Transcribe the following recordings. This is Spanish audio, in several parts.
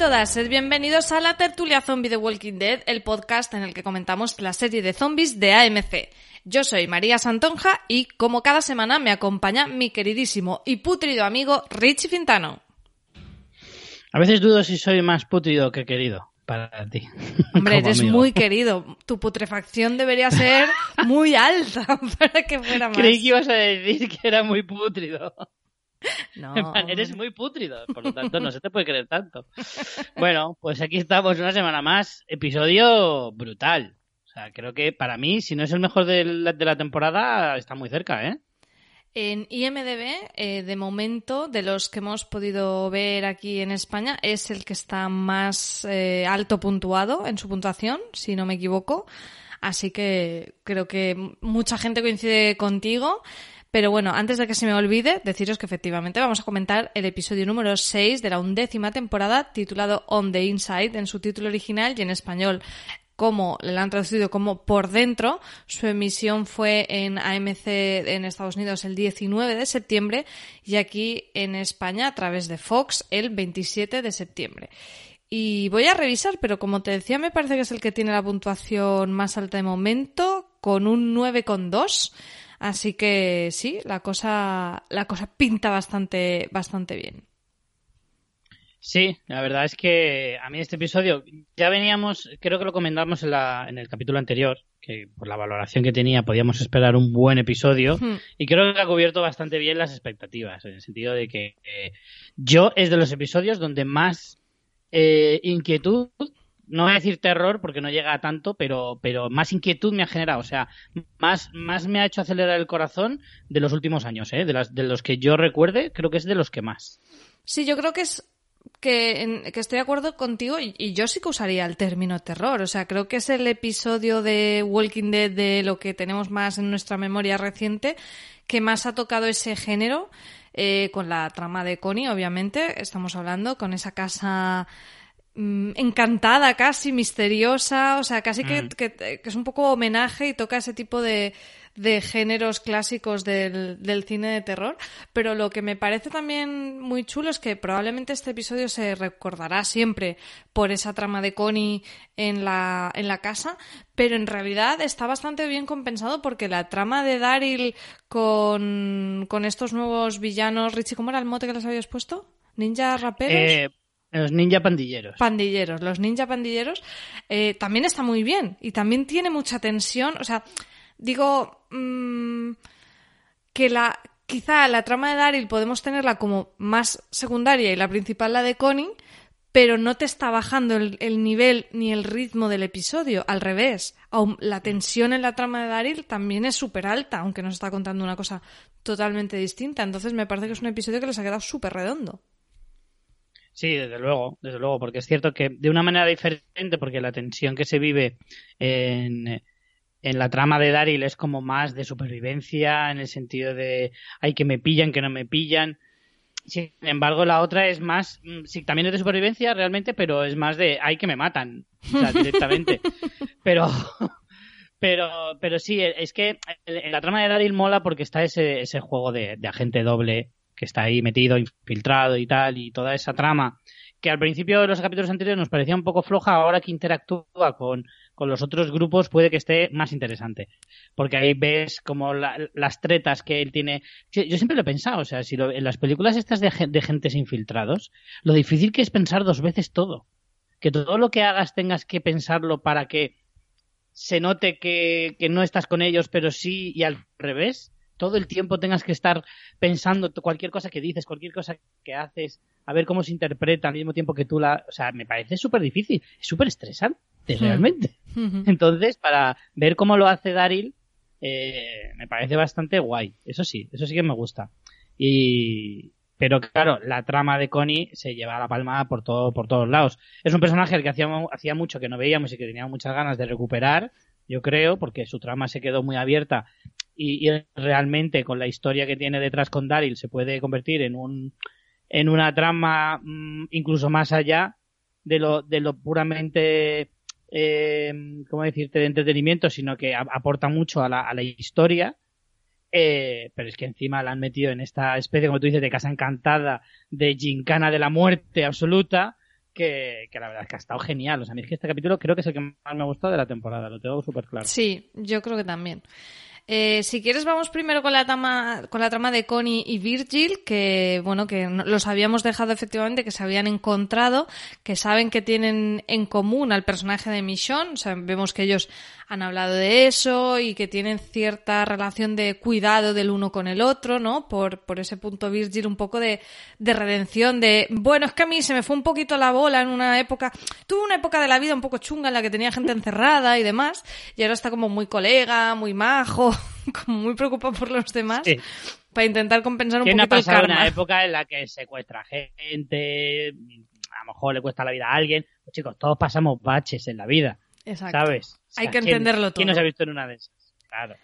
todas, sed bienvenidos a la tertulia zombie de Walking Dead, el podcast en el que comentamos la serie de zombies de AMC. Yo soy María Santonja y, como cada semana, me acompaña mi queridísimo y putrido amigo Richie Fintano. A veces dudo si soy más putrido que querido para ti. Hombre, eres amigo. muy querido. Tu putrefacción debería ser muy alta para que fuera más. Creí que ibas a decir que era muy putrido. No, En plan, eres muy putrido, por lo tanto no se te puede creer tanto. Bueno, pues aquí estamos una semana más. Episodio brutal. O sea, creo que para mí, si no es el mejor de la, de la temporada, está muy cerca, ¿eh? En IMDB, eh, de momento, de los que hemos podido ver aquí en España, es el que está más eh, alto puntuado en su puntuación, si no me equivoco. Así que creo que mucha gente coincide contigo. Pero bueno, antes de que se me olvide, deciros que efectivamente vamos a comentar el episodio número 6 de la undécima temporada, titulado On the Inside en su título original y en español como le han traducido como por dentro. Su emisión fue en AMC en Estados Unidos el 19 de septiembre y aquí en España a través de Fox el 27 de septiembre. Y voy a revisar, pero como te decía, me parece que es el que tiene la puntuación más alta de momento, con un 9,2. Así que sí, la cosa, la cosa pinta bastante, bastante bien. Sí, la verdad es que a mí este episodio ya veníamos, creo que lo comentamos en, la, en el capítulo anterior, que por la valoración que tenía podíamos esperar un buen episodio Hmm. y creo que ha cubierto bastante bien las expectativas, en el sentido de que eh, yo es de los episodios donde más eh, inquietud, no voy a decir terror porque no llega a tanto, pero, pero más inquietud me ha generado, o sea, más, más me ha hecho acelerar el corazón de los últimos años, ¿eh? de, las, de los que yo recuerde, creo que es de los que más. Sí, yo creo que es que, estoy de acuerdo contigo y, y yo sí que usaría el término terror. O sea, creo que es el episodio de Walking Dead de lo que tenemos más en nuestra memoria reciente que más ha tocado ese género eh, con la trama de Connie, obviamente. Estamos hablando con esa casa mm, encantada casi, misteriosa, o sea, casi que, Mm. que- que es un poco homenaje y toca ese tipo de, de géneros clásicos del, del cine de terror. Pero lo que me parece también muy chulo es que probablemente este episodio se recordará siempre por esa trama de Connie en la, en la casa, pero en realidad está bastante bien compensado porque la trama de Daryl con, con estos nuevos villanos, Richie, ¿cómo era el mote que les habías puesto? ¿Ninja raperos? Eh, los ninja pandilleros. pandilleros, los ninja pandilleros, eh, también está muy bien y también tiene mucha tensión. O sea, digo mm, que la quizá la trama de Daryl podemos tenerla como más secundaria y la principal la de Connie, pero no te está bajando el, el nivel ni el ritmo del episodio. Al revés, la tensión en la trama de Daryl también es súper alta, aunque nos está contando una cosa totalmente distinta. Entonces me parece que es un episodio que les ha quedado súper redondo. Sí, desde luego, desde luego, porque es cierto que de una manera diferente, porque la tensión que se vive en, en la trama de Daryl es como más de supervivencia, en el sentido de hay que me pillan, que no me pillan. Sin embargo, la otra es más, mm, sí, también es de supervivencia realmente, pero es más de hay que me matan, o sea, directamente. pero, pero, pero sí, es que en la trama de Daryl mola porque está ese, ese juego de, de agente doble que está ahí metido, infiltrado y tal, y toda esa trama que al principio de los capítulos anteriores nos parecía un poco floja, ahora que interactúa con, con los otros grupos puede que esté más interesante. Porque ahí ves como la- las tretas que él tiene. Yo siempre lo he pensado, o sea, si lo- en las películas estas de, de gentes infiltrados, lo difícil que es pensar dos veces todo. que todo lo que hagas tengas que pensarlo para que se note que, que no estás con ellos, pero sí y al revés. Todo el tiempo tengas que estar pensando cualquier cosa que dices, cualquier cosa que haces, a ver cómo se interpreta al mismo tiempo que tú la... O sea, me parece súper difícil, es súper estresante, realmente. Entonces, para ver cómo lo hace Daryl, eh, me parece bastante guay. Eso sí, eso sí que me gusta. Y, pero claro, la trama de Connie se lleva a la palma por todo, por todos lados. Es un personaje al que hacía, hacía mucho que no veíamos y que teníamos muchas ganas de recuperar, yo creo, porque su trama se quedó muy abierta y, y realmente con la historia que tiene detrás con Daryl se puede convertir en un en una trama mmm, incluso más allá de lo, de lo puramente eh, ¿cómo decirte?, de entretenimiento, sino que aporta mucho a la, a la historia. Eh, pero es que encima la han metido en esta especie, como tú dices, de casa encantada, de gincana de la muerte absoluta, que, la verdad es que ha estado genial. O sea, a es que este capítulo creo que es el que más me ha gustado de la temporada, lo tengo súper claro. Sí, yo creo que también. Eh, si quieres, vamos primero con la trama, con la trama de Connie y Virgil, que bueno, que los habíamos dejado efectivamente, que se habían encontrado, que saben que tienen en común al personaje de Michonne, o sea, vemos que ellos han hablado de eso y que tienen cierta relación de cuidado del uno con el otro, ¿no? Por, por ese punto Virgil un poco de, de redención, de, bueno, es que a mí se me fue un poquito la bola en una época, tuve una época de la vida un poco chunga en la que tenía gente encerrada y demás, y ahora está como muy colega, muy majo, como muy preocupado por los demás. Sí. Para intentar compensar un ¿Quién ha poquito el pasado karma. una época en la que secuestra gente, a lo mejor le cuesta la vida a alguien? Pues chicos, todos pasamos baches en la vida, Exacto. ¿sabes? O Hay que ¿quién- entenderlo ¿Quién todo. nos ha visto en una de esas? Claro.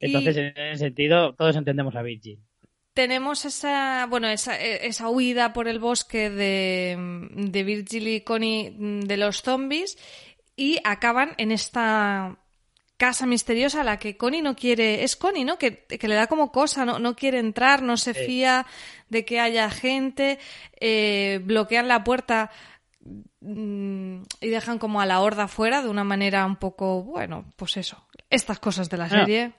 Entonces, Y- en ese sentido, todos entendemos a Virgil. tenemos esa, bueno, esa, eh, esa huida por el bosque de, de Virgil y Connie mm, de los zombies y acaban en esta casa misteriosa a la que Connie no quiere, es Connie, ¿no? Que, que le da como cosa, no, no quiere entrar, no se fía de que haya gente, eh, bloquean la puerta y dejan como a la horda fuera de una manera un poco, bueno, pues eso, estas cosas de la serie.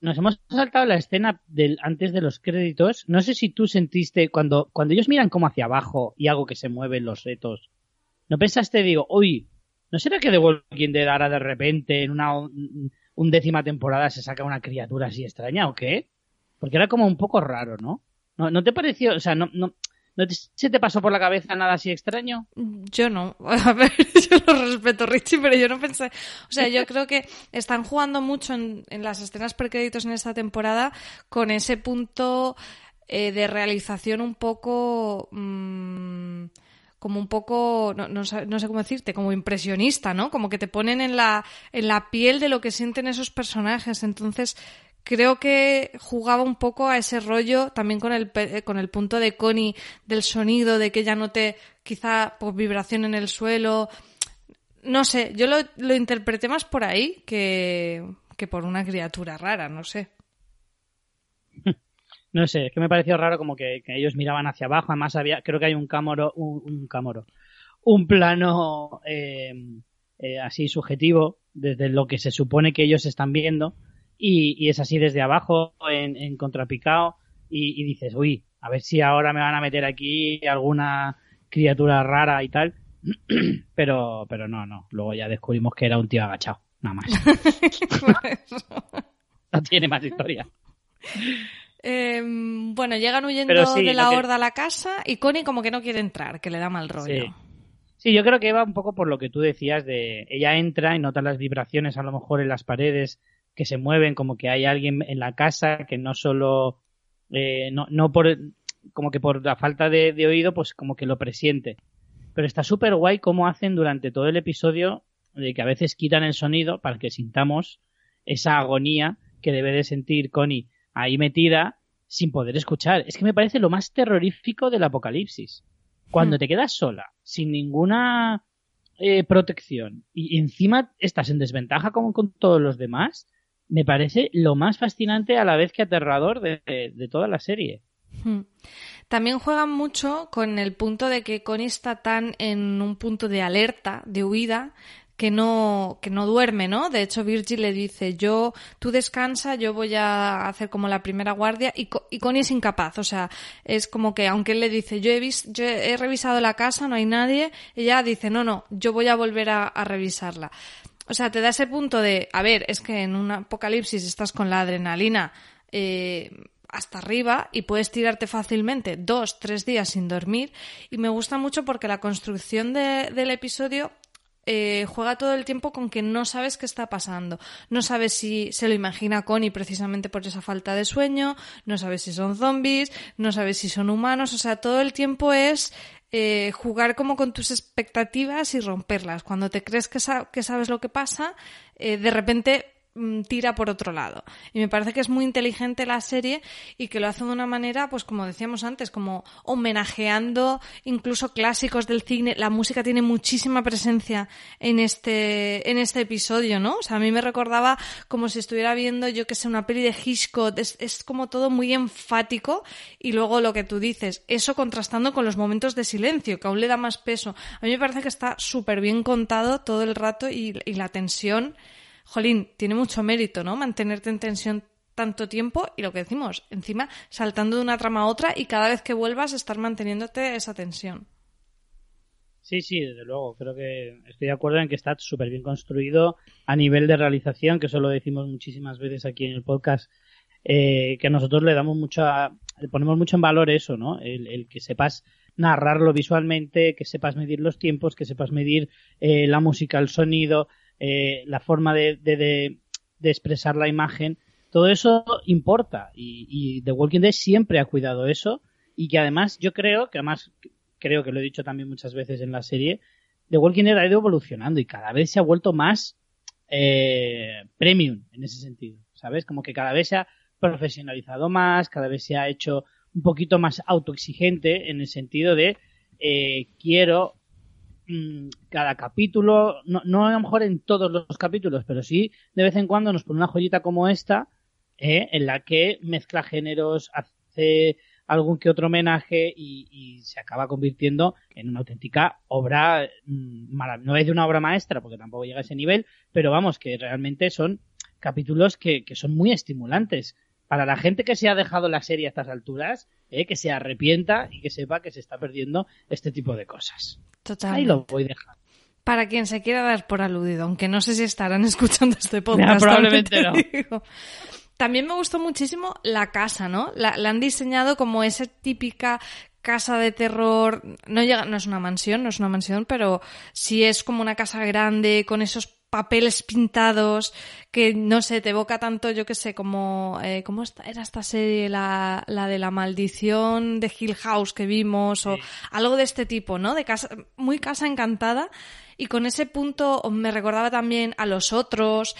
Nos hemos saltado la escena del, antes de los créditos. No sé si tú sentiste cuando, cuando ellos miran como hacia abajo y algo que se mueve en los retos. ¿No pensaste, digo, uy, ¿no será que The Walking Dead ahora de repente en una un, un décima temporada se saca una criatura así extraña o qué? Porque era como un poco raro, ¿no? ¿No, no te pareció, o sea, no, no, no te- se te pasó por la cabeza nada así extraño? Yo no. A ver, yo lo respeto, Richie, pero yo no pensé. O sea, yo creo que están jugando mucho en, en las escenas precréditos en esta temporada con ese punto eh, de realización un poco. mm, como un poco, no, no no sé cómo decirte, como impresionista, ¿no? Como que te ponen en la, en la piel de lo que sienten esos personajes. Entonces, creo que jugaba un poco a ese rollo también con el, pe- con el punto de Connie del sonido, de que ella note quizá pues, vibración en el suelo. No sé, yo lo, lo interpreté más por ahí que, que por una criatura rara, no sé. No sé, es que me pareció raro como que, ellos miraban hacia abajo. Además, había, creo que hay un cámaro, un, un cámaro, un plano eh, eh, así subjetivo desde lo que se supone que ellos están viendo y, y es así desde abajo en, en contrapicado y, y dices, uy, a ver si ahora me van a meter aquí alguna criatura rara y tal. pero, pero no, no. Luego ya descubrimos que era un tío agachado, nada más. No tiene más historia. Eh, bueno, llegan huyendo sí, de la que- horda a la casa y Connie como que no quiere entrar, que le da mal rollo. Sí. Sí, yo creo que va un poco por lo que tú decías de ella entra y nota las vibraciones a lo mejor en las paredes que se mueven, como que hay alguien en la casa que no solo eh, no, no por como que por la falta de, de oído, pues como que lo presiente. Pero está súper guay cómo hacen durante todo el episodio de que a veces quitan el sonido para que sintamos esa agonía que debe de sentir Connie ahí metida sin poder escuchar. Es que me parece lo más terrorífico del apocalipsis. Cuando Hmm. te quedas sola, sin ninguna eh, protección y encima estás en desventaja como con todos los demás, me parece lo más fascinante a la vez que aterrador de, de- toda la serie. Hmm. También juegan mucho con el punto de que Connie está tan en un punto de alerta, de huida, que no, que no duerme, ¿no? De hecho, Virgil le dice, yo, tú descansa, yo voy a hacer como la primera guardia y, Connie es incapaz, o sea, es como que aunque él le dice, yo he, visto, yo he revisado la casa, no hay nadie, ella dice, no, no, yo voy a volver a revisarla. O sea, te da ese punto de, a ver, es que en un apocalipsis estás con la adrenalina eh, hasta arriba y puedes tirarte fácilmente dos, tres días sin dormir. Y me gusta mucho porque la construcción de- del episodio eh, juega todo el tiempo con que no sabes qué está pasando. No sabes si se lo imagina Connie precisamente por esa falta de sueño, no sabes si son zombies, no sabes si son humanos, o sea, todo el tiempo es eh, jugar como con tus expectativas y romperlas. Cuando te crees que, sa- que sabes lo que pasa, eh, de repente tira por otro lado. Y me parece que es muy inteligente la serie y que lo hace de una manera, pues como decíamos antes, como homenajeando incluso clásicos del cine. La música tiene muchísima presencia en este, en este episodio, ¿no? O sea, a mí me recordaba como si estuviera viendo, yo que sé, una peli de Hitchcock. Es, es como todo muy enfático y luego lo que tú dices, eso contrastando con los momentos de silencio, que aún le da más peso. A mí me parece que está súper bien contado todo el rato y, y la tensión jolín, tiene mucho mérito, ¿no? Mantenerte en tensión tanto tiempo y lo que decimos, encima saltando de una trama a otra y cada vez que vuelvas estar manteniéndote esa tensión. Sí, sí, desde luego. Creo que estoy de acuerdo en que está súper bien construido a nivel de realización, que eso lo decimos muchísimas veces aquí en el podcast, eh, que nosotros le damos mucha, le ponemos mucho en valor eso, ¿no? El, el que sepas narrarlo visualmente, que sepas medir los tiempos, que sepas medir eh, la música, el sonido, eh, la forma de, de, de, expresar la imagen. Todo eso importa y, y The Walking Dead siempre ha cuidado eso y que además yo creo que además creo que lo he dicho también muchas veces en la serie, The Walking Dead ha ido evolucionando y cada vez se ha vuelto más eh, premium en ese sentido, ¿sabes? Como que cada vez se ha profesionalizado más, cada vez se ha hecho un poquito más autoexigente en el sentido de eh, quiero cada capítulo, no, no a lo mejor en todos los capítulos, pero sí de vez en cuando nos pone una joyita como esta, eh, en la que mezcla géneros, hace algún que otro homenaje y, y, se acaba convirtiendo en una auténtica obra, mmm, no es de una obra maestra, porque tampoco llega a ese nivel, pero vamos, que realmente son capítulos que, que son muy estimulantes. Para la gente que se ha dejado la serie a estas alturas, eh, que se arrepienta y que sepa que se está perdiendo este tipo de cosas. Total. Ahí lo voy dejando. Para quien se quiera dar por aludido, aunque no sé si estarán escuchando este podcast. Probablemente no. Digo. También me gustó muchísimo la casa, ¿no? La, la, han diseñado como esa típica casa de terror. No llega, no es una mansión, no es una mansión, pero sí es como una casa grande con esos papeles pintados que no sé, te evoca tanto, yo que sé, como eh, ¿cómo era esta serie la, la de la maldición de Hill House que vimos o sí. algo de este tipo, ¿no? De casa muy casa encantada y con ese punto me recordaba también a los otros,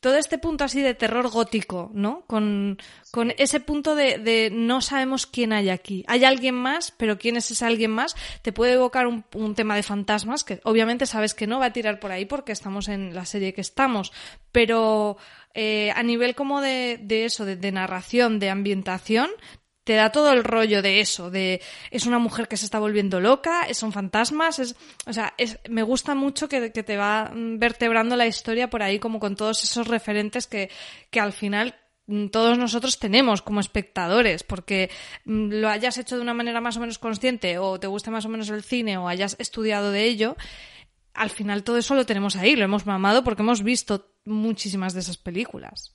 todo este punto así de terror gótico, ¿no? Con, con ese punto de, de, no sabemos quién hay aquí. Hay alguien más, pero quién es ese alguien más. Te puede evocar un, un, tema de fantasmas, que obviamente sabes que no va a tirar por ahí porque estamos en la serie que estamos. Pero eh, a nivel como de, de eso, de, de narración, de ambientación, te da todo el rollo de eso, de es una mujer que se está volviendo loca, son fantasmas, es, o sea, es, me gusta mucho que, te va vertebrando la historia por ahí como con todos esos referentes que, que al final mm, todos nosotros tenemos como espectadores, porque mm, lo hayas hecho de una manera más o menos consciente o te guste más o menos el cine o hayas estudiado de ello, al final todo eso lo tenemos ahí, lo hemos mamado porque hemos visto muchísimas de esas películas.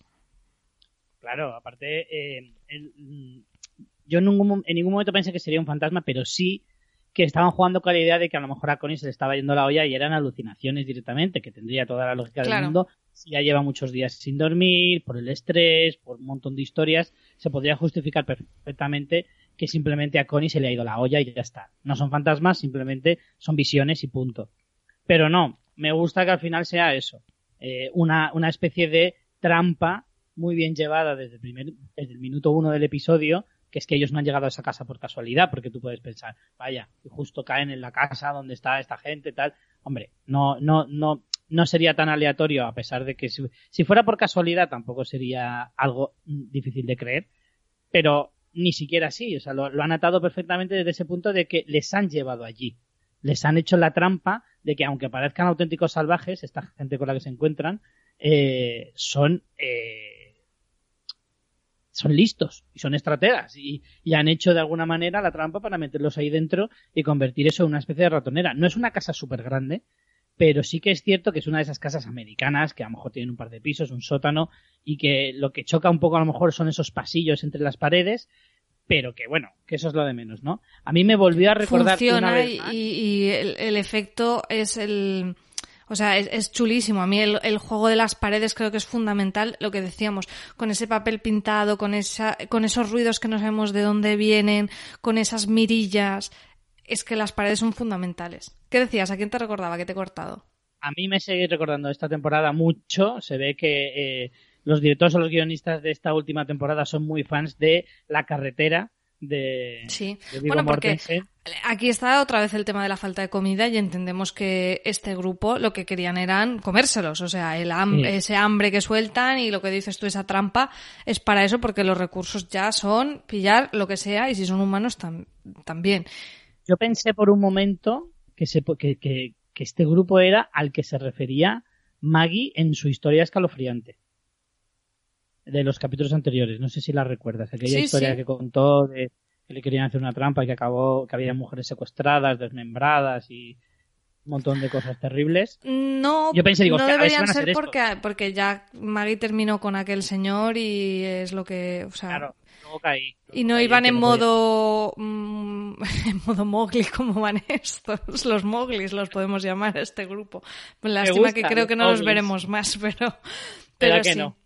Claro, aparte, eh, el, yo en ningún, en ningún momento pensé que sería un fantasma, pero sí que estaban jugando con la idea de que a lo mejor a Connie se le estaba yendo la olla y eran alucinaciones directamente, que tendría toda la lógica claro. del mundo. Si ya lleva muchos días sin dormir, por el estrés, por un montón de historias, se podría justificar perfectamente que simplemente a Connie se le ha ido la olla y ya está. No son fantasmas, simplemente son visiones y punto. Pero no, me gusta que al final sea eso. Eh, una, una especie de trampa muy bien llevada desde el, primer, desde el minuto uno del episodio, que es que ellos no han llegado a esa casa por casualidad, porque tú puedes pensar, vaya, y justo caen en la casa donde está esta gente, tal. Hombre, no, no, no, no sería tan aleatorio, a pesar de que si, si fuera por casualidad tampoco sería algo difícil de creer, pero ni siquiera así, o sea, lo, lo han atado perfectamente desde ese punto de que les han llevado allí. Les han hecho la trampa de que aunque parezcan auténticos salvajes, esta gente con la que se encuentran, eh, son eh, son listos y son estrategas y, y, han hecho de alguna manera la trampa para meterlos ahí dentro y convertir eso en una especie de ratonera. No es una casa súper grande, pero sí que es cierto que es una de esas casas americanas que a lo mejor tienen un par de pisos, un sótano y que lo que choca un poco a lo mejor son esos pasillos entre las paredes pero que bueno, que eso es lo de menos, ¿no? A mí me volvió a recordar Funciona una vez y, y el, el, efecto es el... O sea, es, chulísimo. A mí el, juego de las paredes creo que es fundamental, lo que decíamos, con ese papel pintado, con, esa, con esos ruidos que no sabemos de dónde vienen, con esas mirillas. Es que las paredes son fundamentales. ¿Qué decías? ¿A quién te recordaba que te he cortado? A mí me sigue recordando esta temporada mucho. Se ve que... Eh los directores o los guionistas de esta última temporada son muy fans de La carretera de, sí. de bueno, porque Mortensen. aquí está otra vez el tema de la falta de comida y entendemos que este grupo lo que querían eran comérselos, o sea, el ham Sí. ese hambre que sueltan y lo que dices tú, esa trampa, es para eso porque los recursos ya son pillar lo que sea y si son humanos tam también. Yo pensé por un momento que, se, que, que, que este grupo era al que se refería Maggie en su historia escalofriante de los capítulos anteriores. No sé si la recuerdas. Aquella Sí, historia sí. que contó de que le querían hacer una trampa y que acabó que había mujeres secuestradas, desmembradas y un montón de cosas terribles. No, Yo pensé, digo, no deberían ser porque, porque ya Maggie terminó con aquel señor y es lo que, o sea, Claro, luego caí. y no Caí iban que en modo mm, en modo Mowgli como van estos, los Mowglis los podemos llamar a este grupo. Lástima gusta, que creo que no los veremos más, pero ¿Verdad pero que sí. no?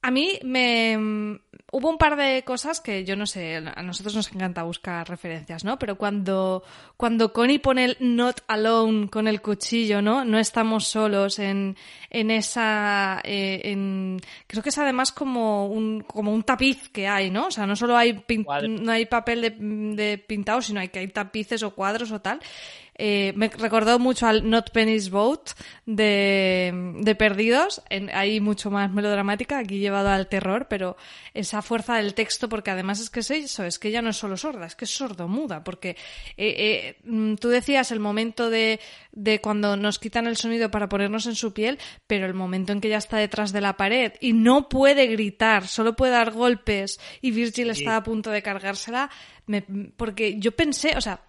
A mí me mm, hubo un par de cosas que yo no sé, a nosotros nos encanta buscar referencias, ¿no? Pero cuando cuando Connie pone el not alone con el cuchillo, ¿no? No estamos solos en en esa eh, en creo que es además como un como un tapiz que hay, ¿no? O sea, no solo hay pin- no hay papel de, de pintado, sino hay que hay tapices o cuadros o tal. Eh, me recordó mucho al Not Penny's Boat de, de Perdidos, en, ahí mucho más melodramática, aquí llevado al terror, pero esa fuerza del texto, porque además es que es eso, es que ella no es solo sorda, es que es sordomuda, porque eh, eh, mm, tú decías el momento de, de cuando nos quitan el sonido para ponernos en su piel, pero el momento en que ella está detrás de la pared y no puede gritar, solo puede dar golpes y Virgil Sí. está a punto de cargársela, me- porque yo pensé, o sea,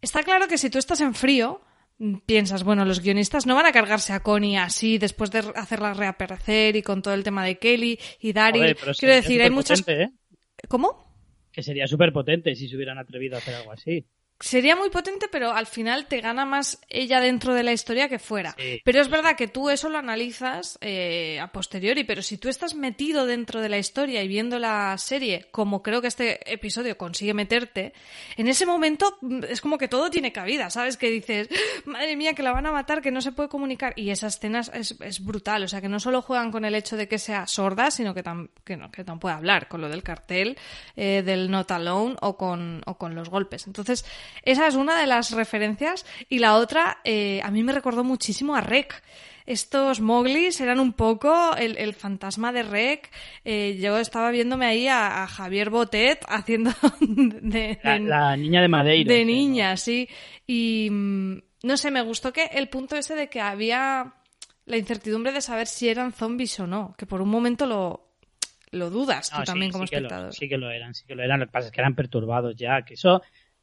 Está claro que si tú estás en frío, mm, piensas, bueno, los guionistas no van a cargarse a Connie así después de hacerla reaparecer y con todo el tema de Kelly y Daryl. Quiero decir, hay muchas... ¿eh? ¿Cómo? Que sería súper potente si se hubieran atrevido a hacer algo así. Sería muy potente, pero al final te gana más ella dentro de la historia que fuera. Sí. Pero es verdad que tú eso lo analizas eh, a posteriori, pero si tú estás metido dentro de la historia y viendo la serie, como creo que este episodio consigue meterte, en ese momento mm, es como que todo tiene cabida, ¿sabes? Que dices, madre mía, que la van a matar, que no se puede comunicar. Y esa escena es, es brutal, o sea, que no solo juegan con el hecho de que sea sorda, sino que, no, que no puede hablar, con lo del cartel, eh, del not alone o con, o con los golpes. Entonces, esa es una de las referencias. Y la otra, eh, a mí me recordó muchísimo a Rec. Estos Moglis eran un poco el, el fantasma de Rec. Eh, yo estaba viéndome ahí a, a Javier Botet haciendo de, La, de- la niña de Madeira. de niña, sí. Y mm, no sé, me gustó que el punto ese de que había la incertidumbre de saber si eran zombies o no, que por un momento lo, lo dudas No, tú sí, también como sí que lo- espectador. sí que lo eran, sí que lo eran. Lo que pasa es que eran perturbados ya. Que eso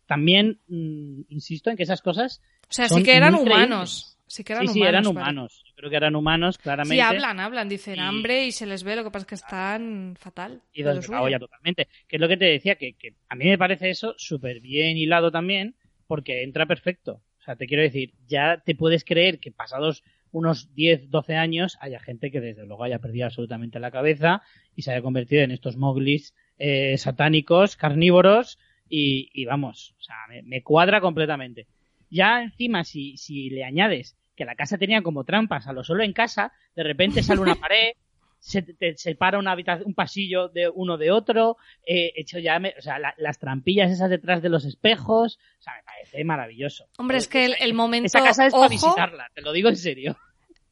también, mm, insisto en que esas cosas. o sea, son sí que eran humanos. Sí que eran sí, sí, humanos. eran vale. humanos. Yo creo que eran humanos, claramente. Sí, hablan, hablan, dicen Y- hambre y se les ve, lo que pasa es que están fatal. y de lo dos de la suyo. olla totalmente. Que es lo que te decía, que, que a mí me parece eso súper bien hilado también, porque entra perfecto. O sea, te quiero decir, ya te puedes creer que pasados unos 10, 12 años haya gente que desde luego haya perdido absolutamente la cabeza y se haya convertido en estos moglis eh, satánicos, carnívoros y, y vamos, o sea, me, me cuadra completamente. Ya encima, si, si le añades que la casa tenía como trampas a lo solo en casa, de repente sale una pared, se te separa una habitación, un pasillo de uno de otro, eh, hecho ya, me- o sea, la- las trampillas esas detrás de los espejos, o sea, me parece maravilloso. Hombre, es que el, el momento, Esa casa es para visitarla, te lo digo en serio.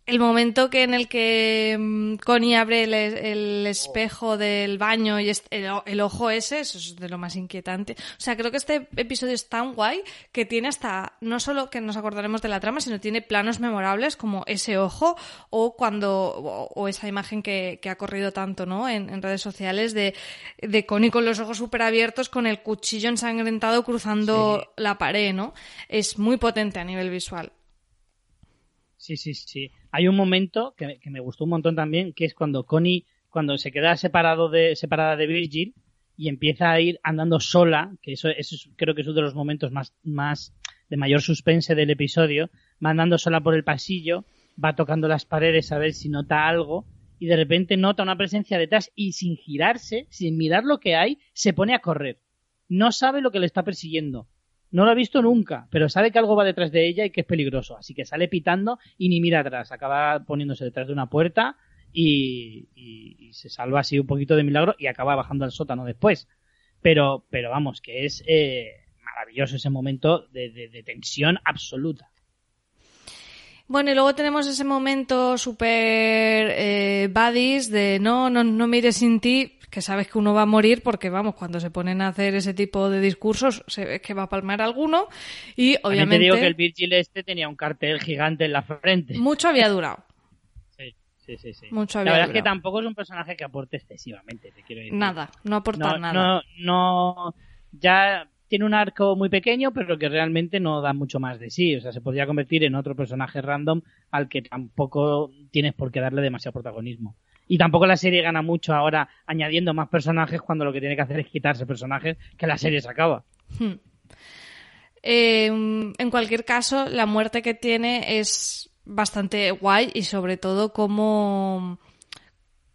El momento que en el que mm, Connie abre el, el espejo del baño y el, el ojo ese, eso es de lo más inquietante. O sea, creo que este episodio es tan guay que tiene hasta, no solo que nos acordaremos de la trama, sino tiene planos memorables como ese ojo o cuando, o, o esa imagen que, que ha corrido tanto, ¿no? En, en redes sociales de, de Connie con los ojos súper abiertos, con el cuchillo ensangrentado cruzando la pared, ¿no? Es muy potente a nivel visual. Sí, sí, sí. Hay un momento que, que me gustó un montón también, que es cuando Connie, cuando se queda separado de, separada de Virgil y empieza a ir andando sola, que eso, eso es- creo que es uno de los momentos más, más de mayor suspense del episodio, va andando sola por el pasillo, va tocando las paredes a ver si nota algo y de repente nota una presencia detrás y sin girarse, sin mirar lo que hay, se pone a correr. No sabe lo que le está persiguiendo. No lo ha visto nunca, pero sabe que algo va detrás de ella y que es peligroso. Así que sale pitando y ni mira atrás. Acaba poniéndose detrás de una puerta y, se salva así un poquito de milagro y acaba bajando al sótano después. Pero, pero vamos, que es eh, maravilloso ese momento de, tensión absoluta. Bueno, y luego tenemos ese momento súper eh, buddies de no, no, no mires sin ti, que sabes que uno va a morir porque, vamos, cuando se ponen a hacer ese tipo de discursos se ve que va a palmar alguno y También te obviamente digo que el Virgil este tenía un cartel gigante en la frente. mucho había durado. Sí, sí, sí. sí. Mucho la había verdad es que durado. tampoco es un personaje que aporte excesivamente, te quiero decir. Nada, no aporta no, nada. No, no, ya tiene un arco muy pequeño, pero que realmente no da mucho más de sí. O sea, se podría convertir en otro personaje random al que tampoco tienes por qué darle demasiado protagonismo. Y tampoco la serie gana mucho ahora añadiendo más personajes cuando lo que tiene que hacer es quitarse personajes que la serie se acaba. Hmm. Eh, en cualquier caso, la muerte que tiene es bastante guay y sobre todo como,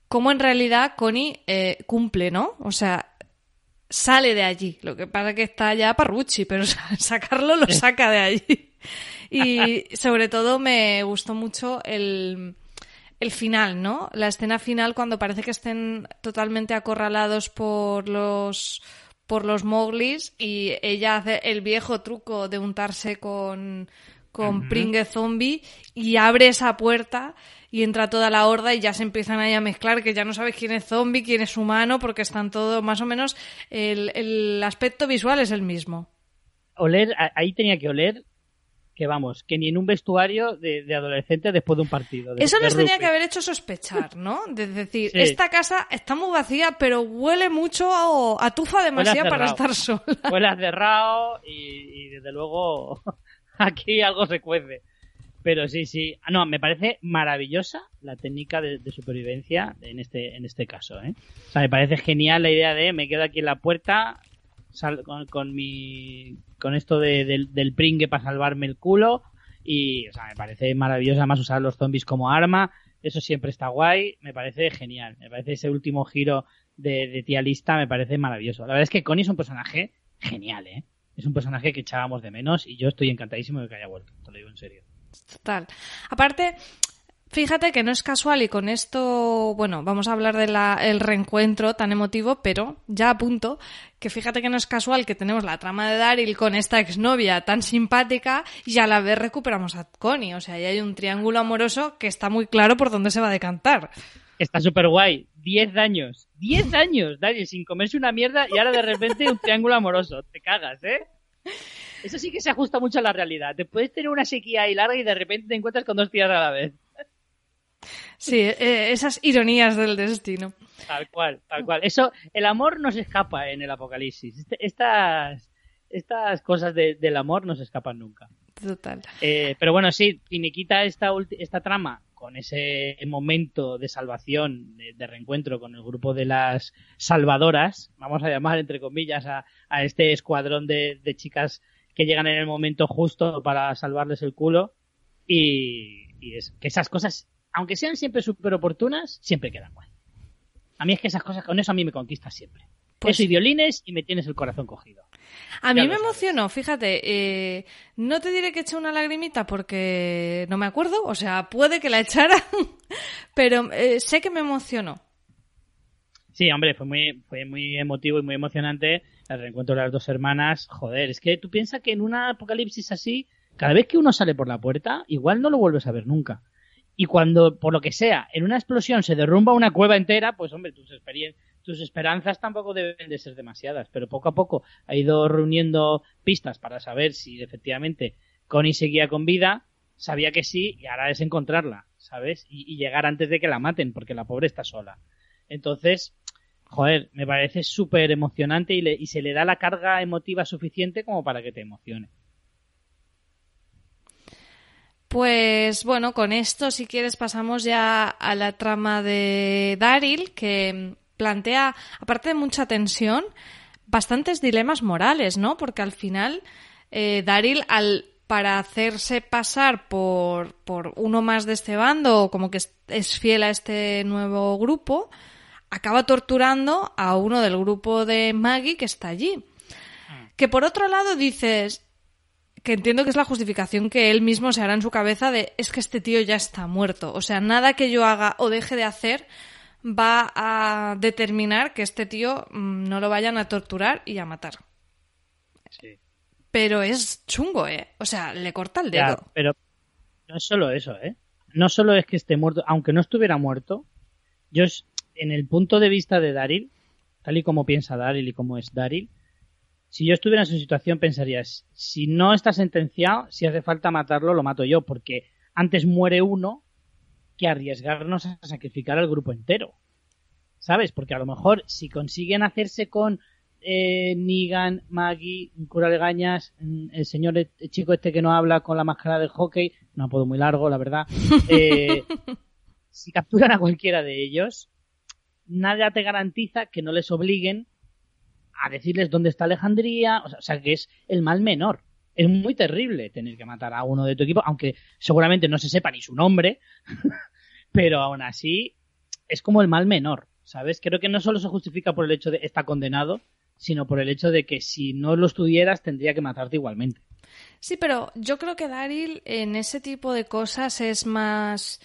como en realidad Connie eh, cumple, ¿no? O sea, sale de allí. Lo que pasa es que está ya parrucci, pero sa- sacarlo lo saca de allí. Y sobre todo me gustó mucho el, el final, ¿no? La escena final cuando parece que estén totalmente acorralados por los por los moglis y ella hace el viejo truco de untarse con con pringue zombie y abre esa puerta y entra toda la horda y ya se empiezan ahí a mezclar que ya no sabes quién es zombie, quién es humano porque están todos más o menos el, el aspecto visual es el mismo. Oler, ahí tenía que oler que vamos, que ni en un vestuario de, de adolescente después de un partido. de- Eso nos tenía que haber hecho sospechar, ¿no? De decir, Sí. esta casa está muy vacía, pero huele mucho a, a tufa demasiado para estar sola. Huele a cerrado y, y desde luego aquí algo se cuece. Pero sí, sí. Ah, No, me parece maravillosa la técnica de, de supervivencia en este, en este caso. ¿eh? O sea, me parece genial la idea de me quedo aquí en la puerta sal- con, con mi con esto de- del, pringue para salvarme el culo y o sea, me parece maravilloso además usar los zombies como arma. Eso siempre está guay. Me parece genial. Me parece ese último giro de, de tía lista me parece maravilloso. La verdad es que Connie es un personaje genial, ¿eh? Es un personaje que echábamos de menos y yo estoy encantadísimo de que haya vuelto. Te lo digo en serio. Total. Aparte, fíjate que no es casual y con esto, bueno, vamos a hablar del reencuentro tan emotivo, pero ya a punto, que fíjate que no es casual que tenemos la trama de Daryl con esta exnovia tan simpática y a la vez recuperamos a Connie. O sea, ahí hay un triángulo amoroso que está muy claro por dónde se va a decantar. Está súper guay. 10 años. 10 años, Daniel, sin comerse una mierda y ahora de repente un triángulo amoroso. Te cagas, ¿eh? Eso sí que se ajusta mucho a la realidad. Te puedes tener una sequía ahí larga y de repente te encuentras con dos tías a la vez. Sí, eh, esas ironías del destino. Tal cual, tal cual. Eso, el amor no se escapa en el apocalipsis. Este- Estas, estas cosas de- del amor no se escapan nunca. Total. Eh, pero bueno, sí, finiquita esta, esta trama con ese momento de salvación, de, de reencuentro con el grupo de las salvadoras, vamos a llamar entre comillas a, a este escuadrón de, de chicas que llegan en el momento justo para salvarles el culo. Y, y es que esas cosas, aunque sean siempre súper oportunas, siempre quedan guay. A mí es que esas cosas, con eso a mí me conquistas siempre. Pues eso y violines y me tienes el corazón cogido. A mí me emocionó, fíjate, eh, no te diré que eché una lagrimita porque no me acuerdo, o sea, puede que la echara, pero eh, sé que me emocionó. Sí, hombre, fue muy, fue muy emotivo y muy emocionante el reencuentro de las dos hermanas. Joder, es que tú piensas que en una apocalipsis así, cada vez que uno sale por la puerta, igual no lo vuelves a ver nunca. Y cuando, por lo que sea, en una explosión se derrumba una cueva entera, pues hombre, tus, esperanzas tampoco deben de ser demasiadas, pero poco a poco ha ido reuniendo pistas para saber si efectivamente Connie seguía con vida, sabía que sí, y ahora es encontrarla, ¿sabes? Y, llegar antes de que la maten, porque la pobre está sola. Entonces, joder, me parece súper emocionante y, y se le da la carga emotiva suficiente como para que te emocione. Pues bueno, con esto, si quieres, pasamos ya a la trama de Daryl, que plantea, aparte de mucha tensión, bastantes dilemas morales, ¿no? Porque al final, eh, Daryl, al para hacerse pasar por, por uno más de este bando, como que es fiel a este nuevo grupo, acaba torturando a uno del grupo de Maggie que está allí. Ah. Que por otro lado dices, que entiendo que es la justificación que él mismo se hará en su cabeza de es que este tío ya está muerto. O sea, nada que yo haga o deje de hacer va a determinar que este tío mm, no lo vayan a torturar y a matar. Sí. Pero es chungo, ¿eh? O sea, le corta el dedo. pero no es solo eso, ¿eh? No solo es que esté muerto, aunque no estuviera muerto, yo en el punto de vista de Daryl, tal y como piensa Daryl y como es Daryl, si yo estuviera en su situación pensarías, si no está sentenciado, si hace falta matarlo, lo mato yo, porque antes muere uno que arriesgarnos a sacrificar al grupo entero. ¿Sabes? Porque a lo mejor si consiguen hacerse con eh, Negan, Maggie, cura de gañas, mm, el señor el chico este que no habla con la máscara de hockey, no puedo muy largo, la verdad. Eh, si capturan a cualquiera de ellos, nada te garantiza que no les obliguen a decirles dónde está Alejandría, o sea, que es el mal menor. Es muy terrible tener que matar a uno de tu equipo, aunque seguramente no se sepa ni su nombre, pero aún así es como el mal menor, ¿sabes? Creo que no solo se justifica por el hecho de estar condenado, sino por el hecho de que si no lo estuvieras tendría que matarte igualmente. Sí, pero yo creo que Daryl en ese tipo de cosas es más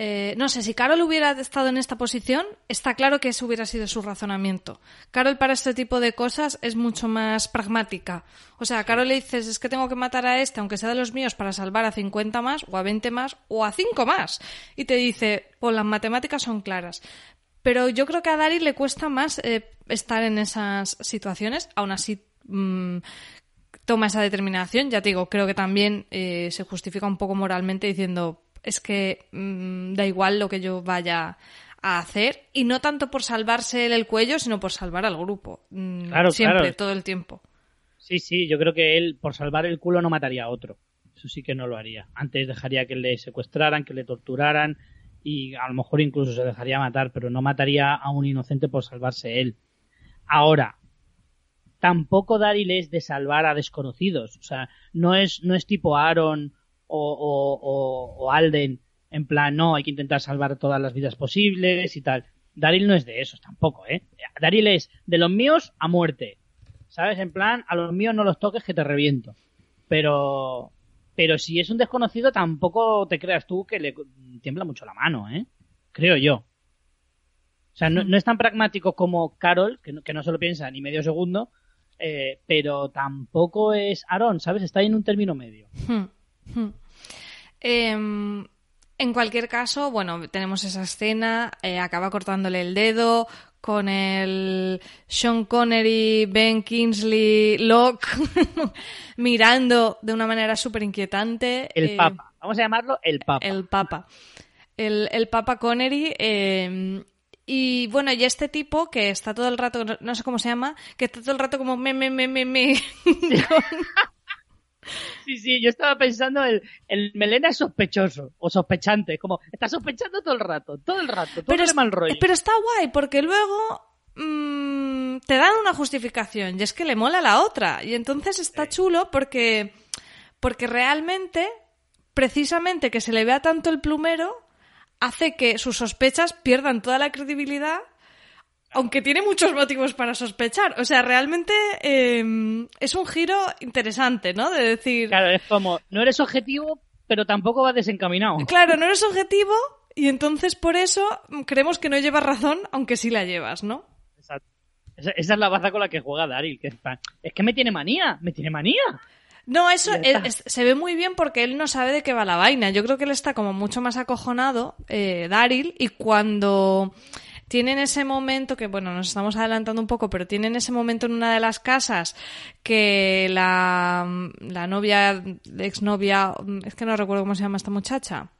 eh, no sé, si Carol hubiera estado en esta posición, está claro que ese hubiera sido su razonamiento. Carol para este tipo de cosas es mucho más pragmática. O sea, Carol le dices, es que tengo que matar a este, aunque sea de los míos, para salvar a 50 más, o a 20 más, o a 5 más. Y te dice, pues las matemáticas son claras. Pero yo creo que a Dari le cuesta más eh, estar en esas situaciones, aún así mm, toma esa determinación. Ya te digo, creo que también eh, se justifica un poco moralmente diciendo, es que mm, da igual lo que yo vaya a hacer y no tanto por salvarse el cuello, sino por salvar al grupo. Mm, claro, Siempre, todo el tiempo. Sí, sí, yo creo que él por salvar el culo no mataría a otro. Eso sí que no lo haría. Antes dejaría que le secuestraran, que le torturaran y a lo mejor incluso se dejaría matar, pero no mataría a un inocente por salvarse él. Ahora, tampoco Daryl es de salvar a desconocidos. O sea, no es, no es tipo Aaron o, Alden en plan, no, hay que intentar salvar todas las vidas posibles y tal. Daryl no es de esos tampoco, ¿eh? Daryl es de los míos a muerte. ¿Sabes? En plan, a los míos no los toques que te reviento. Pero, pero si es un desconocido tampoco te creas tú que le tiembla mucho la mano, ¿eh? Creo yo. O sea, no, es tan pragmático como Carol, que no, que no se lo piensa ni medio segundo, eh, pero tampoco es Aaron, ¿sabes? Está ahí en un término medio. Hmm. Em, en cualquier caso, bueno, tenemos esa escena, eh, acaba cortándole el dedo con el Sean Connery, Ben Kingsley, Locke mirando de una manera súper inquietante. El eh, Papa, vamos a llamarlo el Papa. El Papa. El, Papa Connery. Em, y bueno, y este tipo que está todo el rato, no, sé cómo se llama, que está todo el rato como me, me, me, me, me. Sí, sí, yo estaba pensando el, el melena es sospechoso o sospechante, como está sospechando todo el rato, todo el rato, todo pero el mal rollo. Pero está guay porque luego mmm, te dan una justificación y es que le mola la otra y entonces está chulo porque porque realmente precisamente que se le vea tanto el plumero hace que sus sospechas pierdan toda la credibilidad aunque tiene muchos motivos para sospechar. O sea, realmente em, es un giro interesante, ¿no? De decir. Claro, es como, no eres objetivo, pero tampoco vas desencaminado. Claro, no eres objetivo y entonces por eso creemos que no llevas razón, aunque sí la llevas, ¿no? Exacto. Esa, es la baza con la que juega Daryl. Que es, que me tiene manía, me tiene manía. No, eso es- es- se ve muy bien porque él no sabe de qué va la vaina. Yo creo que él está como mucho más acojonado, eh, Daryl, y cuando tienen ese momento, que bueno, nos estamos adelantando un poco, pero tienen ese momento en una de las casas que la, la novia, exnovia, es que no recuerdo cómo se llama esta muchacha.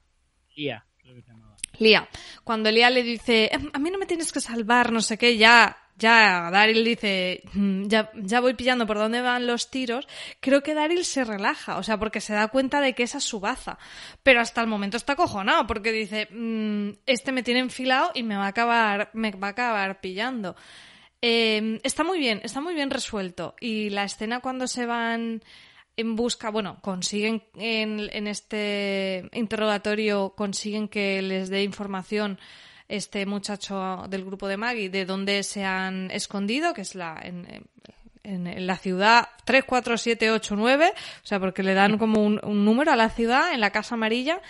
Lía, creo que se llamaba. Lía. Cuando Lía le dice, "Em, a mí no me tienes que salvar, no sé qué, ya, ya, Daryl dice, "Mm, ya, ya voy pillando por dónde van los tiros, creo que Daryl se relaja, o sea, porque se da cuenta de que esa es su baza. Pero hasta el momento está acojonado, porque dice, "Mm, este me tiene enfilado y me va a acabar, me va a acabar pillando. Eh, está muy bien, está muy bien resuelto. Y la escena cuando se van en busca, bueno, consiguen en, en este interrogatorio, consiguen que les dé información este muchacho del grupo de Maggie de dónde se han escondido, que es la en, en- en la ciudad 34789, o sea, porque le dan como un, un número a la ciudad en la Casa Amarilla.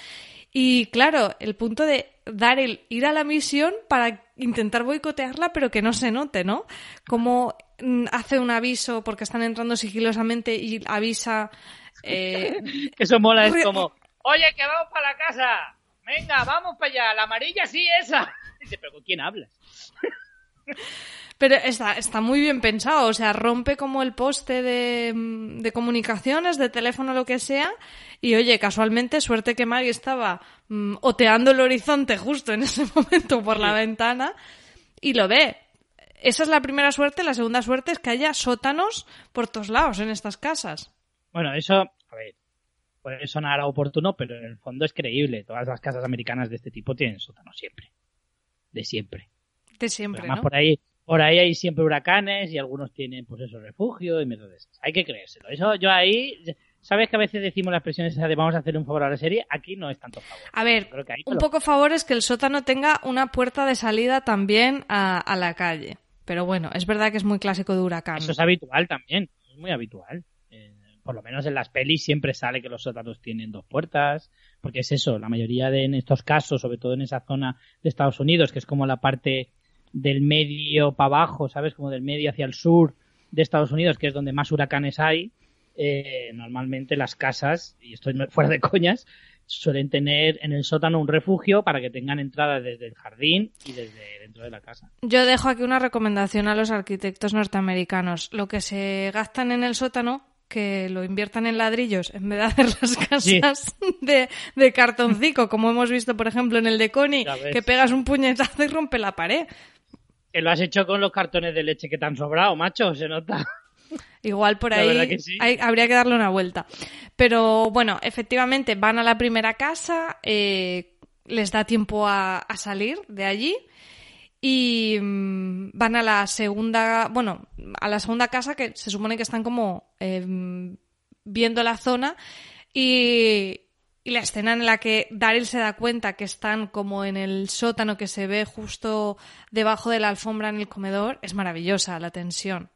Y claro, el punto de dar el ir a la misión para intentar boicotearla, pero que no se note, ¿no? Como mm, hace un aviso porque están entrando sigilosamente y avisa. eh, eso mola, es como, oye, que vamos para la casa. Venga, vamos para allá. La amarilla sí, esa. Dice, pero ¿con quién hablas? Pero está, está muy bien pensado, o sea, rompe como el poste de, de comunicaciones, de teléfono, lo que sea, y oye, casualmente, suerte que Maggie estaba mm, oteando el horizonte justo en ese momento por la ventana y lo ve. Esa es la primera suerte, la segunda suerte es que haya sótanos por todos lados en estas casas. Bueno, eso, puede sonar oportuno, pero en el fondo es creíble. Todas las casas americanas de este tipo tienen sótano siempre. De siempre. De siempre, Además, ¿no? por ahí, por ahí hay siempre huracanes y algunos tienen, pues eso, refugio y mierda de esas. Hay que creérselo. Eso yo ahí, sabes que a veces decimos la expresión esa de vamos a hacer un favor a la serie. Aquí no es tanto favor. A ver, Creo que ahí un lo- poco favor es que el sótano tenga una puerta de salida también a, a la calle. Pero bueno, es verdad que es muy clásico de huracán. Eso es habitual también. Es muy habitual. Eh, por lo menos en las pelis siempre sale que los sótanos tienen dos puertas. Porque es eso, la mayoría de en estos casos, sobre todo en esa zona de Estados Unidos, que es como la parte del medio para abajo, ¿sabes? Como del medio hacia el sur de Estados Unidos, que es donde más huracanes hay. eh, normalmente las casas, y estoy fuera de coñas, suelen tener en el sótano un refugio para que tengan entradas desde el jardín y desde dentro de la casa. Yo dejo aquí una recomendación a los arquitectos norteamericanos. Lo que se gastan en el sótano, que lo inviertan en ladrillos en vez de hacer las casas de, de cartoncico, como hemos visto, por ejemplo, en el de Connie, que pegas un puñetazo y rompe la pared. Que lo has hecho con los cartones de leche que te han sobrado, macho, se nota. Igual por ahí verdad que sí. hay- habría que darle una vuelta. Pero bueno, efectivamente van a la primera casa, eh, les da tiempo a, a salir de allí y mm, van a la segunda, bueno, a la segunda casa que se supone que están como eh, viendo la zona y, y la escena en la que Daryl se da cuenta que están como en el sótano que se ve justo debajo de la alfombra en el comedor es maravillosa la tensión.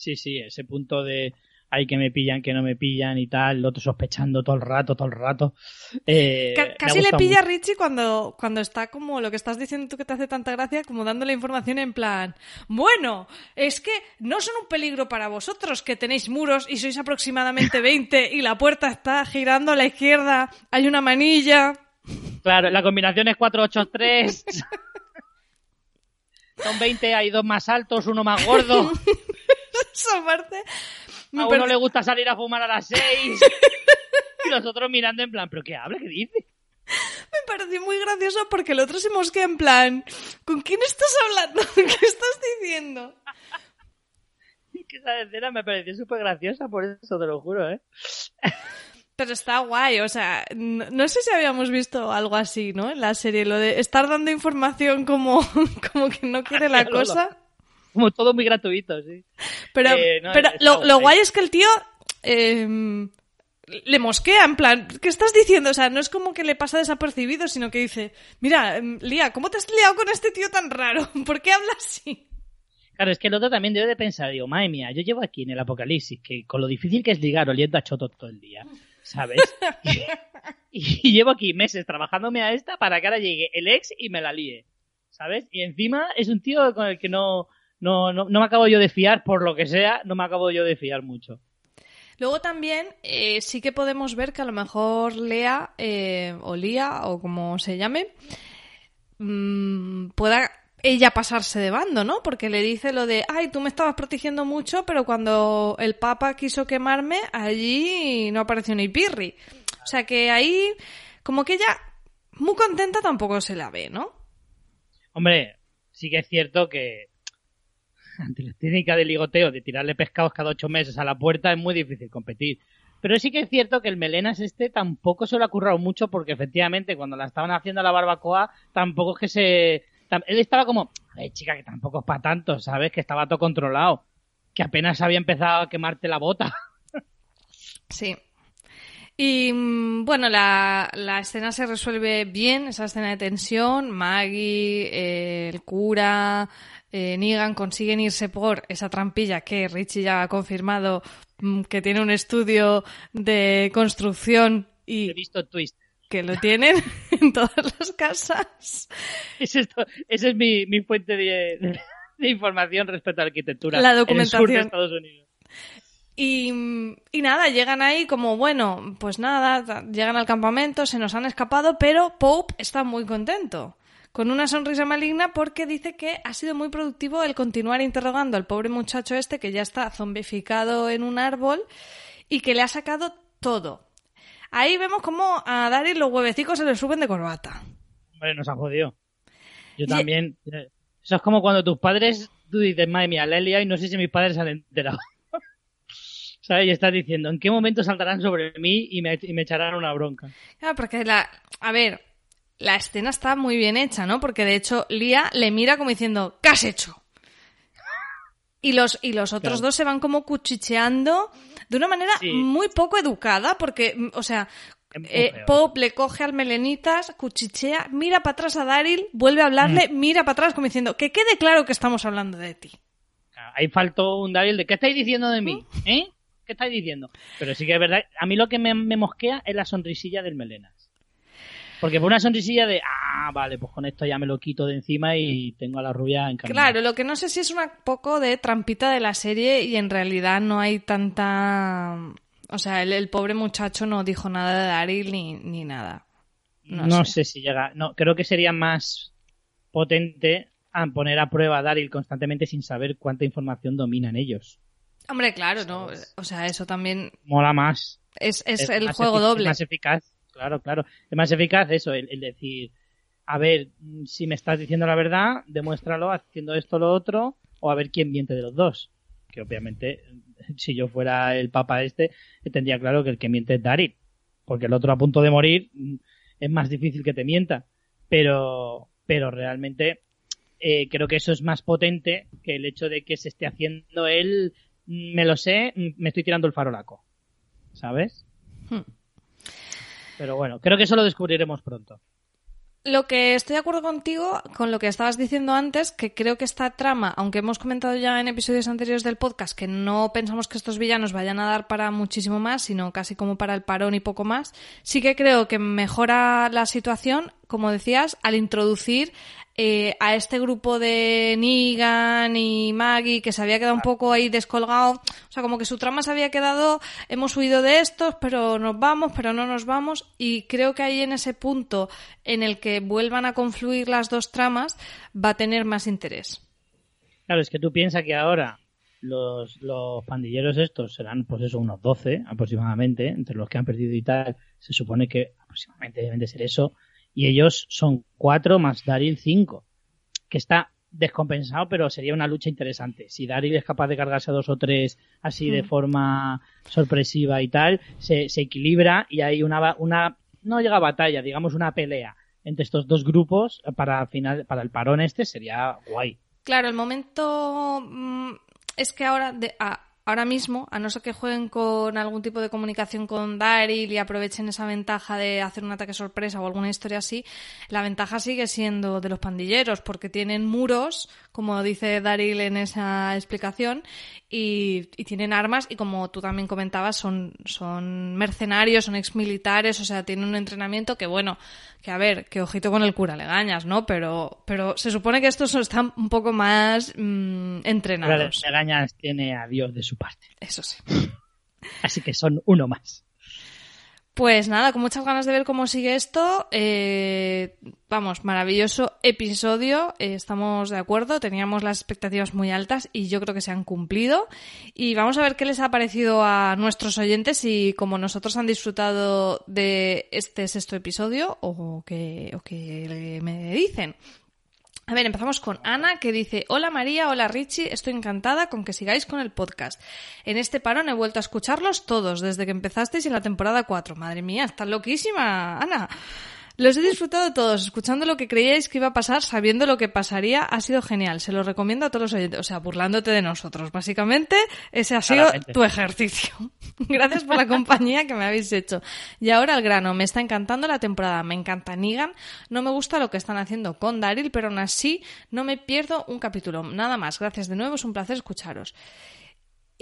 Sí, sí, ese punto de hay que me pillan, que no me pillan y tal, el otro sospechando todo el rato, todo el rato. Eh, casi le pilla a. Richie cuando, cuando está como lo que estás diciendo tú que te hace tanta gracia, como dándole información en plan, bueno, es que no son un peligro para vosotros que tenéis muros y sois aproximadamente 20 y la puerta está girando a la izquierda, hay una manilla. Claro, la combinación es 483. Son 20, hay dos más altos, uno más gordo. Esa parte A uno le gusta salir a fumar a las 6. Y los otros mirando en plan, ¿pero qué habla? ¿Qué dice? me pareció muy gracioso porque el otro se mosquea en plan, ¿con quién estás hablando? ¿Qué estás diciendo? Que esa escena me pareció súper graciosa, por eso te lo juro, ¿eh? Pero está guay, o sea, no, no sé si habíamos visto algo así, ¿no? En la serie, lo de estar dando información como, como que no quiere la cosa. Como todo muy gratuito, sí. Pero, Eh, no, pero lo, lo guay. es que el tío eh, le mosquea, en plan, ¿qué estás diciendo? O sea, no es como que le pasa desapercibido, sino que dice, mira, em, Lía, ¿cómo te has liado con este tío tan raro? ¿Por qué hablas así? Claro, es que el otro también debe de pensar, digo, madre mía, yo llevo aquí en el apocalipsis, que con lo difícil que es ligar oliendo a choto todo el día, ¿sabes? y, y llevo aquí meses trabajándome a esta para que ahora llegue el ex y me la líe, ¿sabes? Y encima es un tío con el que no, no, no, no me acabo yo de fiar, por lo que sea, no me acabo yo de fiar mucho. Luego también eh, sí que podemos ver que a lo mejor Lea eh, o Lía o como se llame mm, pueda ella pasarse de bando, ¿no? Porque le dice lo de, ay, tú me estabas protegiendo mucho, pero cuando el Papa quiso quemarme, allí no apareció ni pirri. O sea que ahí, como que ella muy contenta tampoco se la ve, ¿no? Hombre, sí que es cierto que ante la técnica de ligoteo de tirarle pescados cada ocho meses a la puerta es muy difícil competir. Pero sí que es cierto que el Melenas este tampoco se lo ha currado mucho porque efectivamente cuando la estaban haciendo a la barbacoa tampoco es que se... Él estaba como, ay chica, que tampoco es para tanto, ¿sabes? Que estaba todo controlado. Que apenas había empezado a quemarte la bota. Sí. Y mm, bueno, la, la escena se resuelve bien, esa escena de tensión. Maggie, eh, el cura, eh, Negan consiguen irse por esa trampilla que Richie ya ha confirmado mm, que tiene un estudio de construcción y He visto twist. que lo tienen en todas las casas. Esa es, esa es mi, mi fuente de, de- de información respecto a la arquitectura. La En el sur de documentación. Estados Unidos. Y, y nada, llegan ahí como, bueno, pues nada, llegan al campamento, se nos han escapado, pero Pope está muy contento, con una sonrisa maligna porque dice que ha sido muy productivo el continuar interrogando al pobre muchacho este que ya está zombificado en un árbol y que le ha sacado todo. Ahí vemos como a Daryl los huevecicos se le suben de corbata. Hombre, nos ha jodido. Yo también. eh, Eso es como cuando tus padres, tú dices, madre mía, la he liado y no sé si mis padres se han enterado. ¿Sabes? Y estás diciendo, ¿en qué momento saltarán sobre mí y me, y me echarán una bronca? Claro, porque la. A ver, la escena está muy bien hecha, ¿no? Porque de hecho, Lía le mira como diciendo, ¿qué has hecho? Y los, y los otros Claro. dos se van como cuchicheando de una manera Sí. muy poco educada, porque, mm, o sea, eh. Pop le coge al Melenitas, cuchichea, mira para atrás a Daryl, vuelve a hablarle, Mm. mira para atrás como diciendo, que quede claro que estamos hablando de ti. Ahí faltó un Daryl de ¿qué estáis diciendo de mí? ¿Eh? ¿Qué estáis diciendo? Pero sí que es verdad, a mí lo que me, me mosquea es la sonrisilla del Melenas. Porque fue una sonrisilla de, ah, vale, pues con esto ya me lo quito de encima y tengo a la rubia encarnada. Claro, lo que no sé si es un poco de trampita de la serie y en realidad no hay tanta... O sea, el, el pobre muchacho no dijo nada de Daryl ni, ni nada. No, No, sé. sé. si llega. No, creo que sería más potente a poner a prueba a Daryl constantemente sin saber cuánta información dominan ellos. Hombre, claro, ¿no? O sea, eso también Mola más. es, es el juego efic- doble. Es más eficaz. Claro, claro. Es más eficaz eso, el, el decir, a ver, mm, si me estás diciendo la verdad, demuéstralo haciendo esto o lo otro, o a ver quién miente de los dos. Que obviamente, si yo fuera el papa este, tendría claro que el que miente es Daryl. Porque el otro a punto de morir mm, es más difícil que te mienta. Pero, pero realmente eh, creo que eso es más potente que el hecho de que se esté haciendo él, mm, me lo sé, me estoy tirando el farolaco. ¿Sabes? Hmm. Pero bueno, creo que eso lo descubriremos pronto. Lo que estoy de acuerdo contigo con lo que estabas diciendo antes, que creo que esta trama, aunque hemos comentado ya en episodios anteriores del podcast que no pensamos que estos villanos vayan a dar para muchísimo más, sino casi como para el parón y poco más, sí que creo que mejora la situación, como decías, al introducir eh, a este grupo de Negan y Maggie que se había quedado un poco ahí descolgado, o sea, como que su trama se había quedado, hemos huido de estos, pero nos vamos, pero no nos vamos, y creo que ahí en ese punto en el que vuelvan a confluir las dos tramas va a tener más interés. Claro, es que tú piensas que ahora los, los pandilleros estos serán, pues eso, unos 12 aproximadamente, entre los que han perdido y tal, se supone que aproximadamente deben de ser eso, y ellos son cuatro más Daryl cinco, que está descompensado, pero sería una lucha interesante. Si Daryl es capaz de cargarse a dos o tres así de Mm. forma sorpresiva y tal, se, se equilibra y hay una, una, no llega a batalla, digamos una pelea entre estos dos grupos para final, para el parón este sería guay. Claro, el momento mm, es que ahora, de- a- ahora mismo, a no ser que jueguen con algún tipo de comunicación con Daryl y aprovechen esa ventaja de hacer un ataque sorpresa o alguna historia así, la ventaja sigue siendo de los pandilleros porque tienen muros, como dice Daryl en esa explicación, y, y tienen armas y como tú también comentabas, son, son mercenarios, son exmilitares, o sea, tienen un entrenamiento que bueno, que a ver, que ojito con el cura le gañas, ¿no? Pero, pero se supone que estos están un poco más mm, entrenados. Legañas tiene a Dios de su parte. Eso sí. Así que son uno más. Pues nada, con muchas ganas de ver cómo sigue esto. Eh, vamos, maravilloso episodio. Eh, estamos de acuerdo. Teníamos las expectativas muy altas y yo creo que se han cumplido. Y vamos a ver qué les ha parecido a nuestros oyentes y como nosotros han disfrutado de este sexto episodio o que, o que me dicen. A ver, empezamos con Ana que dice, hola María, hola Richie, estoy encantada con que sigáis con el podcast. En este parón he vuelto a escucharlos todos desde que empezasteis en la temporada 4. Madre mía, estás loquísima, Ana. Los he disfrutado todos, escuchando lo que creíais que iba a pasar, sabiendo lo que pasaría, ha sido genial. Se lo recomiendo a todos los oyentes, o sea, burlándote de nosotros. Básicamente, ese ha sido tu ejercicio. Gracias por la compañía que me habéis hecho. Y ahora al grano, me está encantando la temporada, me encanta Negan, no me gusta lo que están haciendo con Daryl, pero aún así no me pierdo un capítulo. Nada más, gracias de nuevo, es un placer escucharos.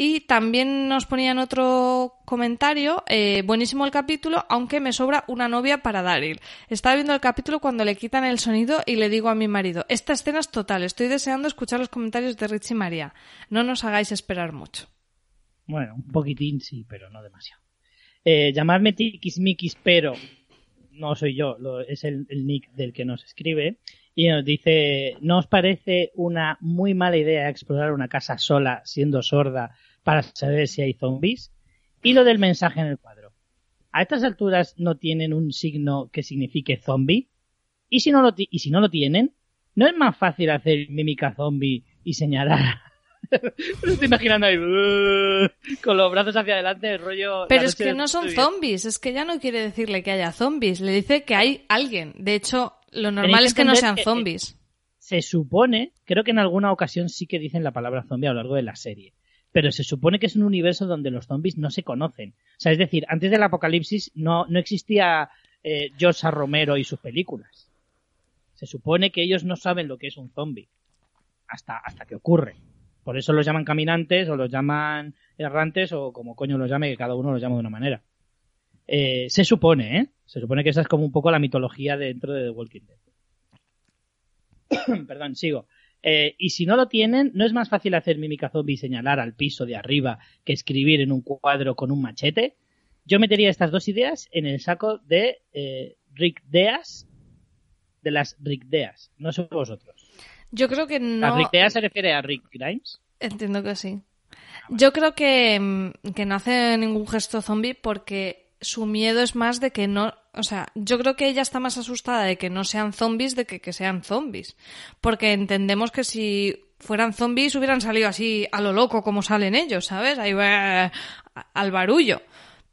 Y también nos ponían otro comentario, eh, buenísimo el capítulo, aunque me sobra una novia para Daryl. Estaba viendo el capítulo cuando le quitan el sonido y le digo a mi marido, esta escena es total, estoy deseando escuchar los comentarios de Richie y María. No nos hagáis esperar mucho. Bueno, un poquitín sí, pero no demasiado. Eh, llamadme Tikismikis, pero no soy yo, es el, el nick del que nos escribe. Y nos dice, ¿no os parece una muy mala idea explorar una casa sola siendo sorda para saber si hay zombies. Y lo del mensaje en el cuadro. A estas alturas no tienen un signo que signifique zombie. Y si no lo, y si no lo tienen, ¿no es más fácil hacer mímica zombie y señalar? Me estoy imaginando ahí con los brazos hacia adelante, el rollo. Pero es que no son zombies, es que ya no quiere decirle que haya zombies, le dice que hay alguien. De hecho, lo normal es que no sean zombies. se supone, creo que en alguna ocasión sí que dicen la palabra zombie a lo largo de la serie pero se supone que es un universo donde los zombies no se conocen. O sea, es decir, antes del apocalipsis no, no existía eh, George Romero y sus películas. Se supone que ellos no saben lo que es un zombie hasta, hasta que ocurre. Por eso los llaman caminantes o los llaman errantes o como coño los llame, que cada uno los llama de una manera. Eh, se supone, ¿eh? Se supone que esa es como un poco la mitología dentro de The Walking Dead. Perdón, sigo. Eh, y si no lo tienen, ¿no es más fácil hacer mímica zombie y señalar al piso de arriba que escribir en un cuadro con un machete? Yo metería estas dos ideas en el saco de eh, Rick Deas, de las Rick Deas. No sé vosotros. Yo creo que no. ¿A Rick Deas se refiere a Rick Grimes? Entiendo que sí. Yo creo que, mm, que no hace ningún gesto zombie porque su miedo es más de que no, o sea, yo creo que ella está más asustada de que no sean zombies de que, que sean zombies. Porque entendemos que si fueran zombies hubieran salido así a lo loco como salen ellos, ¿sabes? Ahí va al barullo.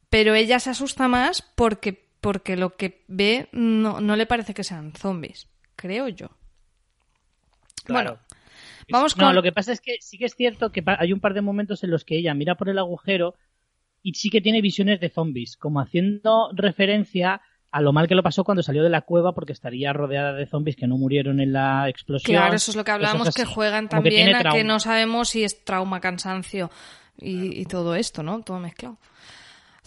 Pero ella se asusta más porque, porque lo que ve no, no le parece que sean zombies, creo yo. Bueno, vamos con... No, lo que pasa es que sí que es cierto que hay un par de momentos en los que ella mira por el agujero y sí que tiene visiones de zombies, como haciendo referencia a lo mal que lo pasó cuando salió de la cueva porque estaría rodeada de zombies que no murieron en la explosión. Claro, eso es lo que hablábamos, que juegan también a que no sabemos si es trauma, cansancio y, y todo esto, ¿no? Todo mezclado.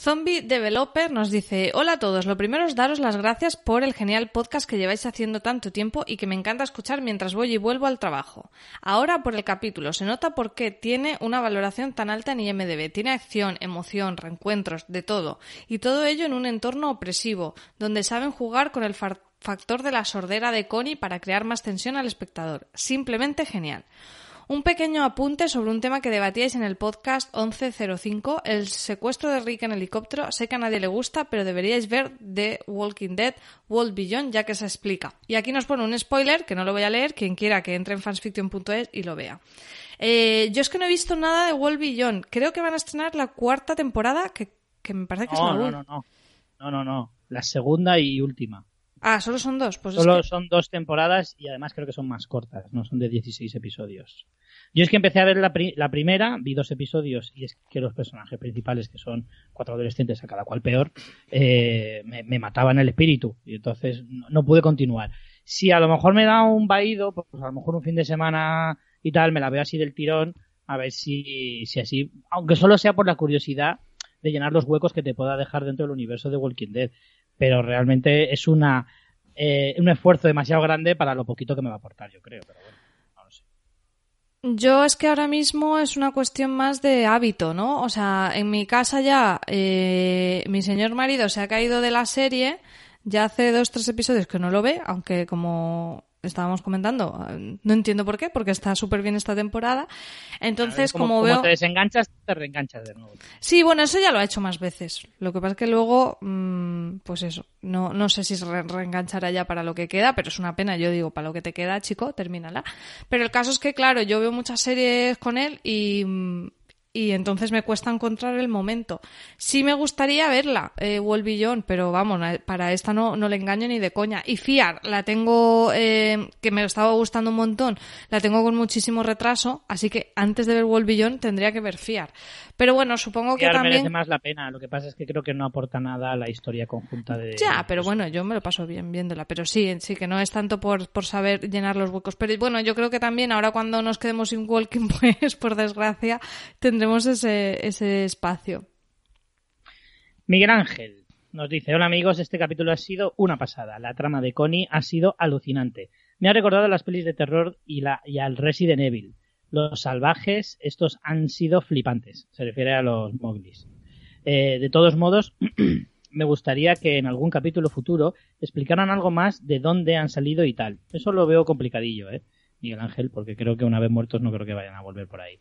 Zombie Developer nos dice, hola a todos, lo primero es daros las gracias por el genial podcast que lleváis haciendo tanto tiempo y que me encanta escuchar mientras voy y vuelvo al trabajo. Ahora por el capítulo, se nota por qué tiene una valoración tan alta en IMDB. Tiene acción, emoción, reencuentros, de todo. Y todo ello en un entorno opresivo, donde saben jugar con el factor de la sordera de Connie para crear más tensión al espectador. Simplemente genial. Un pequeño apunte sobre un tema que debatíais en el podcast 1105, el secuestro de Rick en helicóptero. Sé que a nadie le gusta, pero deberíais ver The Walking Dead World Beyond ya que se explica. Y aquí nos pone un spoiler, que no lo voy a leer, quien quiera que entre en fansfiction.es y lo vea. Eh, yo es que no he visto nada de World Beyond. Creo que van a estrenar la cuarta temporada, que, me parece que es la no, no, no, no, no, no. La segunda y última. Ah, solo son dos. Pues solo son dos temporadas y además creo que son más cortas, no son de 16 episodios. Yo es que empecé a ver la, primera, vi dos episodios y es que los personajes principales, que son cuatro adolescentes, a cada cual peor, eh, me, mataban el espíritu y entonces no, pude continuar. Si a lo mejor me da un vaído, pues a lo mejor un fin de semana y tal, me la veo así del tirón, a ver si, si así, aunque solo sea por la curiosidad de llenar los huecos que te pueda dejar dentro del universo de Walking Dead. Pero realmente es una, eh, un esfuerzo demasiado grande para lo poquito que me va a aportar, yo creo. Pero bueno. Yo es que ahora mismo es una cuestión más de hábito, ¿no? O sea, en mi casa ya eh, mi señor marido se ha caído de la serie, ya hace dos, tres episodios que no lo ve, aunque como estábamos comentando, no entiendo por qué, porque está súper bien esta temporada. Entonces, como, como, como veo... te desenganchas, te reenganchas de nuevo. Sí, bueno, eso ya lo ha hecho más veces. Lo que pasa es que luego, mm, pues eso, no, no sé si se re- reenganchará ya para lo que queda, pero es una pena, yo digo, para lo que te queda, chico, termínala. Pero el caso es que, claro, yo veo muchas series con él y, mm, y entonces me cuesta encontrar el momento. Sí me gustaría verla, eh, pero vamos, para esta no, no le engaño ni de coña. Y Fiar, la tengo, eh, que me estaba gustando un montón, la tengo con muchísimo retraso, así que antes de ver Wolvillón tendría que ver Fiar. Pero bueno, supongo que Fiar también... merece más la pena. Lo que pasa es que creo que no aporta nada a la historia conjunta de. Ya, pero bueno, yo me lo paso bien viéndola. Pero sí, sí, que no es tanto por, por saber llenar los huecos. Pero bueno, yo creo que también ahora cuando nos quedemos sin Walking, pues por desgracia, tendremos ese, ese espacio. Miguel Ángel nos dice: Hola amigos, este capítulo ha sido una pasada. La trama de Connie ha sido alucinante. Me ha recordado a las pelis de terror y, la, y al Resident Evil. Los salvajes, estos han sido flipantes. Se refiere a los Moglis. Eh, de todos modos, me gustaría que en algún capítulo futuro explicaran algo más de dónde han salido y tal. Eso lo veo complicadillo, ¿eh? Miguel Ángel, porque creo que una vez muertos no creo que vayan a volver por ahí.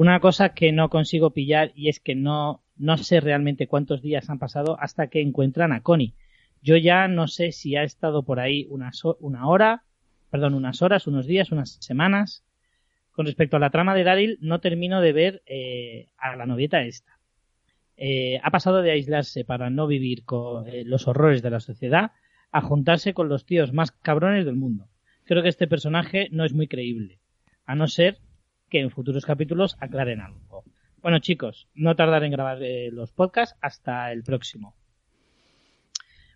Una cosa que no consigo pillar y es que no, no sé realmente cuántos días han pasado hasta que encuentran a Connie. Yo ya no sé si ha estado por ahí unas, ho- una hora, perdón, unas horas, unos días, unas semanas. Con respecto a la trama de Daryl, no termino de ver eh, a la novieta esta. Eh, ha pasado de aislarse para no vivir con eh, los horrores de la sociedad a juntarse con los tíos más cabrones del mundo. Creo que este personaje no es muy creíble, a no ser que en futuros capítulos aclaren algo. Bueno chicos, no tardar en grabar eh, los podcasts hasta el próximo.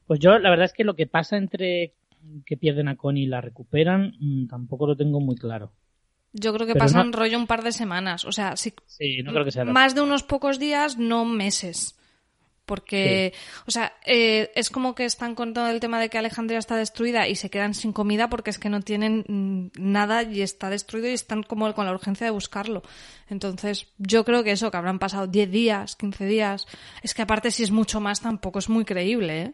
Pues yo la verdad es que lo que pasa entre que pierden a Connie y la recuperan mm, tampoco lo tengo muy claro. Yo creo que Pero pasan no- rollo un par de semanas. O sea, sí, Sí, no creo que sea más de unos pocos días, no meses. Porque, o sea, eh, es como que están con todo el tema de que Alejandría está destruida y se quedan sin comida porque es que no tienen nada y está destruido y están como con la urgencia de buscarlo. Entonces, yo creo que eso, que habrán pasado 10 días, 15 días. Es que aparte, si es mucho más, tampoco es muy creíble, ¿eh?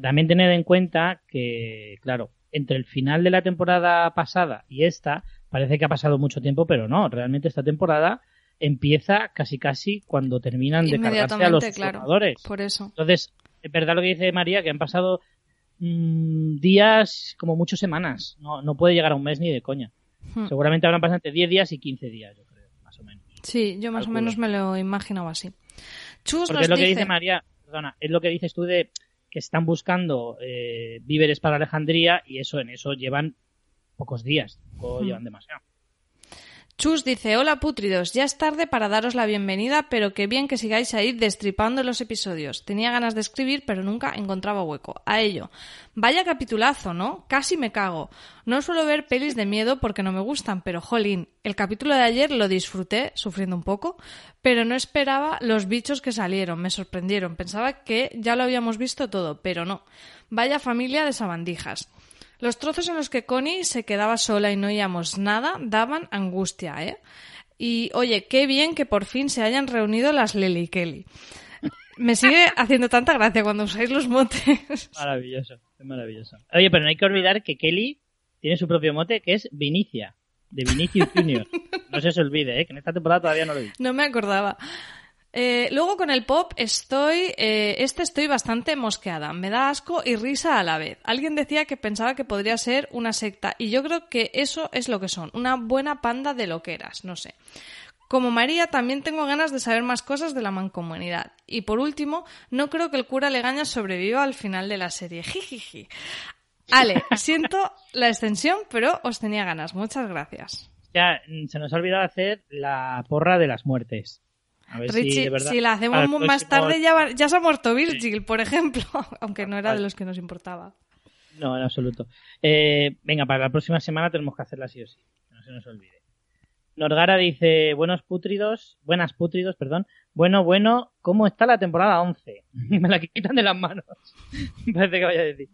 También tener en cuenta que, claro, entre el final de la temporada pasada y esta, parece que ha pasado mucho tiempo, pero no, realmente esta temporada empieza casi casi cuando terminan de cargarse a los claro. jugadores. Por eso. Entonces, es verdad lo que dice María, que han pasado mm, días, como muchas semanas. No, no puede llegar a un mes ni de coña. Hmm. Seguramente habrán pasado entre 10 días y 15 días, yo creo, más o menos. Sí, yo más o menos me lo imaginaba así. Chus Porque nos es lo que dice... María, perdona, es lo que dices tú de que están buscando eh, víveres para Alejandría y eso en eso llevan pocos días, tampoco Hmm. llevan demasiado. Chus dice, hola putridos, ya es tarde para daros la bienvenida, pero qué bien que sigáis ahí destripando los episodios. Tenía ganas de escribir, pero nunca encontraba hueco. A ello. Vaya capitulazo, ¿no? Casi me cago. No suelo ver pelis de miedo porque no me gustan, pero jolín, el capítulo de ayer lo disfruté, sufriendo un poco, pero no esperaba los bichos que salieron, me sorprendieron. Pensaba que ya lo habíamos visto todo, pero no. Vaya familia de sabandijas. Los trozos en los que Connie se quedaba sola y no oíamos nada daban angustia, ¿eh? Y oye, qué bien que por fin se hayan reunido las Lely y Kelly. Me sigue haciendo tanta gracia cuando usáis los motes. Maravilloso, es maravilloso. Oye, pero no hay que olvidar que Kelly tiene su propio mote que es Vinicia, de Vinicius Junior. No se os olvide, ¿eh? que en esta temporada todavía no lo he visto. No me acordaba. Eh, luego con el pop estoy, eh, este estoy bastante mosqueada. Me da asco y risa a la vez. Alguien decía que pensaba que podría ser una secta y yo creo que eso es lo que son, una buena panda de loqueras, no sé. Como María, también tengo ganas de saber más cosas de la mancomunidad. Y por último, no creo que el cura Legaña sobreviva al final de la serie. Jijiji. Ale, siento la extensión, pero os tenía ganas. Muchas gracias. Ya, mm, se nos ha olvidado hacer la porra de las muertes. A ver si Richie, de verdad. si la hacemos más tarde ya, va- ya se ha muerto Virgil, por ejemplo, aunque no era de los que nos importaba. No, en absoluto. Eh, venga, para la próxima semana tenemos que hacerla sí o sí. Que no se nos olvide. Norgara dice, buenos pútridos, buenas pútridos, perdón. Bueno, bueno, ¿cómo está la temporada 11? Me la quitan de las manos. Parece que vaya a decir.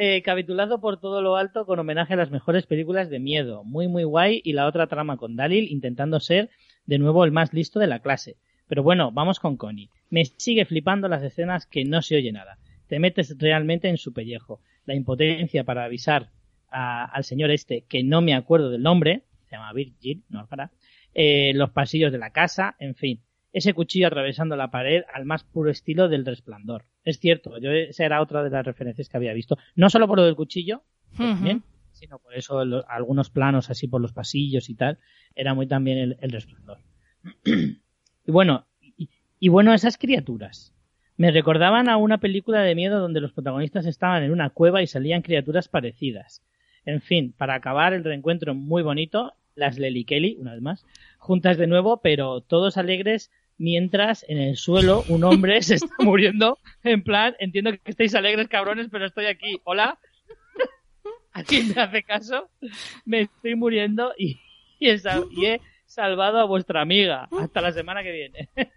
Eh, capitulazo por todo lo alto con homenaje a las mejores películas de miedo. Muy, muy guay. Y la otra trama con Dalil intentando ser de nuevo el más listo de la clase. Pero bueno, vamos con Connie. Me sigue flipando las escenas que no se oye nada. Te metes realmente en su pellejo. La impotencia para avisar a- al señor este, que no me acuerdo del nombre, se llama Virgil, no para, eh, los pasillos de la casa, en fin. Ese cuchillo atravesando la pared al más puro estilo del resplandor. Es cierto, yo esa era otra de las referencias que había visto. No solo por lo del cuchillo, también, sino por eso lo- algunos planos así por los pasillos y tal, era muy también el, el resplandor. y bueno, y, y bueno, esas criaturas. Me recordaban a una película de miedo donde los protagonistas estaban en una cueva y salían criaturas parecidas. En fin, para acabar el reencuentro muy bonito, las Lely Kelly, una vez más, juntas de nuevo, pero todos alegres, mientras en el suelo un hombre se está muriendo. En plan, entiendo que estáis alegres, cabrones, pero estoy aquí. Hola. ¿A quién me hace caso? Me estoy muriendo y, sal- y he salvado a vuestra amiga. Hasta la semana que viene.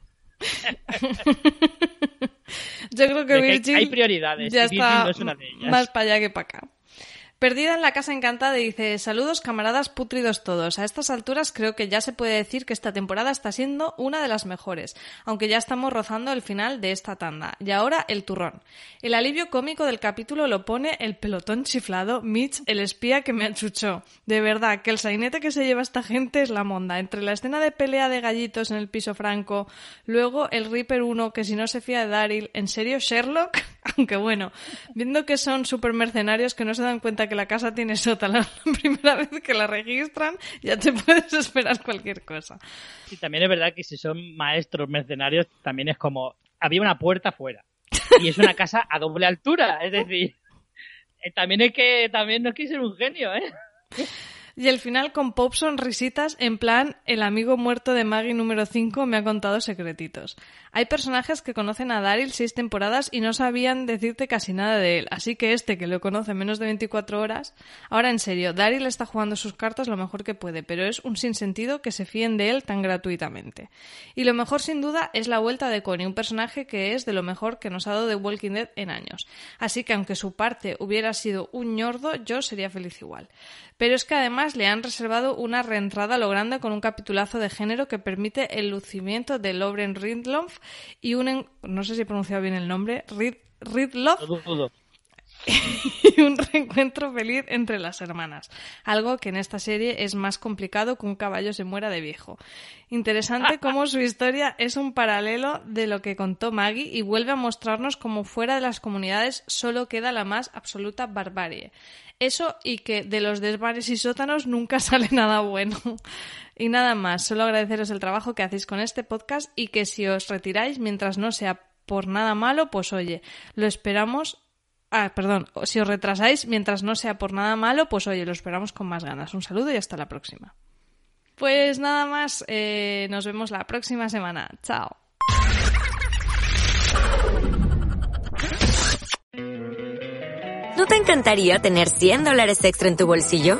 Yo creo que Virgil hay prioridades, ya está no es una de ellas. más para allá que para acá. Perdida en la casa encantada dice, saludos camaradas putridos todos. A estas alturas creo que ya se puede decir que esta temporada está siendo una de las mejores, aunque ya estamos rozando el final de esta tanda. Y ahora el turrón. El alivio cómico del capítulo lo pone el pelotón chiflado Mitch, el espía que me achuchó. De verdad, que el sainete que se lleva esta gente es la monda. Entre la escena de pelea de gallitos en el piso franco, luego el Reaper 1 que si no se fía de Daryl, ¿en serio Sherlock? Aunque bueno, viendo que son super mercenarios que no se dan cuenta que la casa tiene sótano la primera vez que la registran, ya te puedes esperar cualquier cosa. Y también es verdad que si son maestros mercenarios, también es como, había una puerta afuera. Y es una casa a doble altura, es decir, eh, también es que, también no es que ser un genio, ¿eh? Y el final con Pop sonrisitas en plan el amigo muerto de Maggie número 5 me ha contado secretitos. Hay personajes que conocen a Daryl seis temporadas y no sabían decirte casi nada de él, así que este que lo conoce menos de 24 horas... Ahora en serio, Daryl está jugando sus cartas lo mejor que puede, pero es un sinsentido que se fíen de él tan gratuitamente. Y lo mejor sin duda es la vuelta de Connie, un personaje que es de lo mejor que nos ha dado The Walking Dead en años. Así que aunque su parte hubiera sido un ñordo, yo sería feliz igual. Pero es que además le han reservado una reentrada a lo grande con un capitulazo de género que permite el lucimiento de Lauren Ridloff y un... en- no sé si he pronunciado bien el nombre, Rid, Ridloff. Y un reencuentro feliz entre las hermanas. Algo que en esta serie es más complicado que un caballo se muera de viejo. Interesante cómo su historia es un paralelo de lo que contó Maggie y vuelve a mostrarnos cómo fuera de las comunidades solo queda la más absoluta barbarie. Eso y que de los desvanes y sótanos nunca sale nada bueno. Y nada más, solo agradeceros el trabajo que hacéis con este podcast y que si os retiráis mientras no sea por nada malo, pues oye, lo esperamos Ah, perdón, si os retrasáis mientras no sea por nada malo, pues oye, lo esperamos con más ganas. Un saludo y hasta la próxima. Pues nada más, eh, nos vemos la próxima semana. Chao. ¿No te encantaría tener 100 dólares extra en tu bolsillo?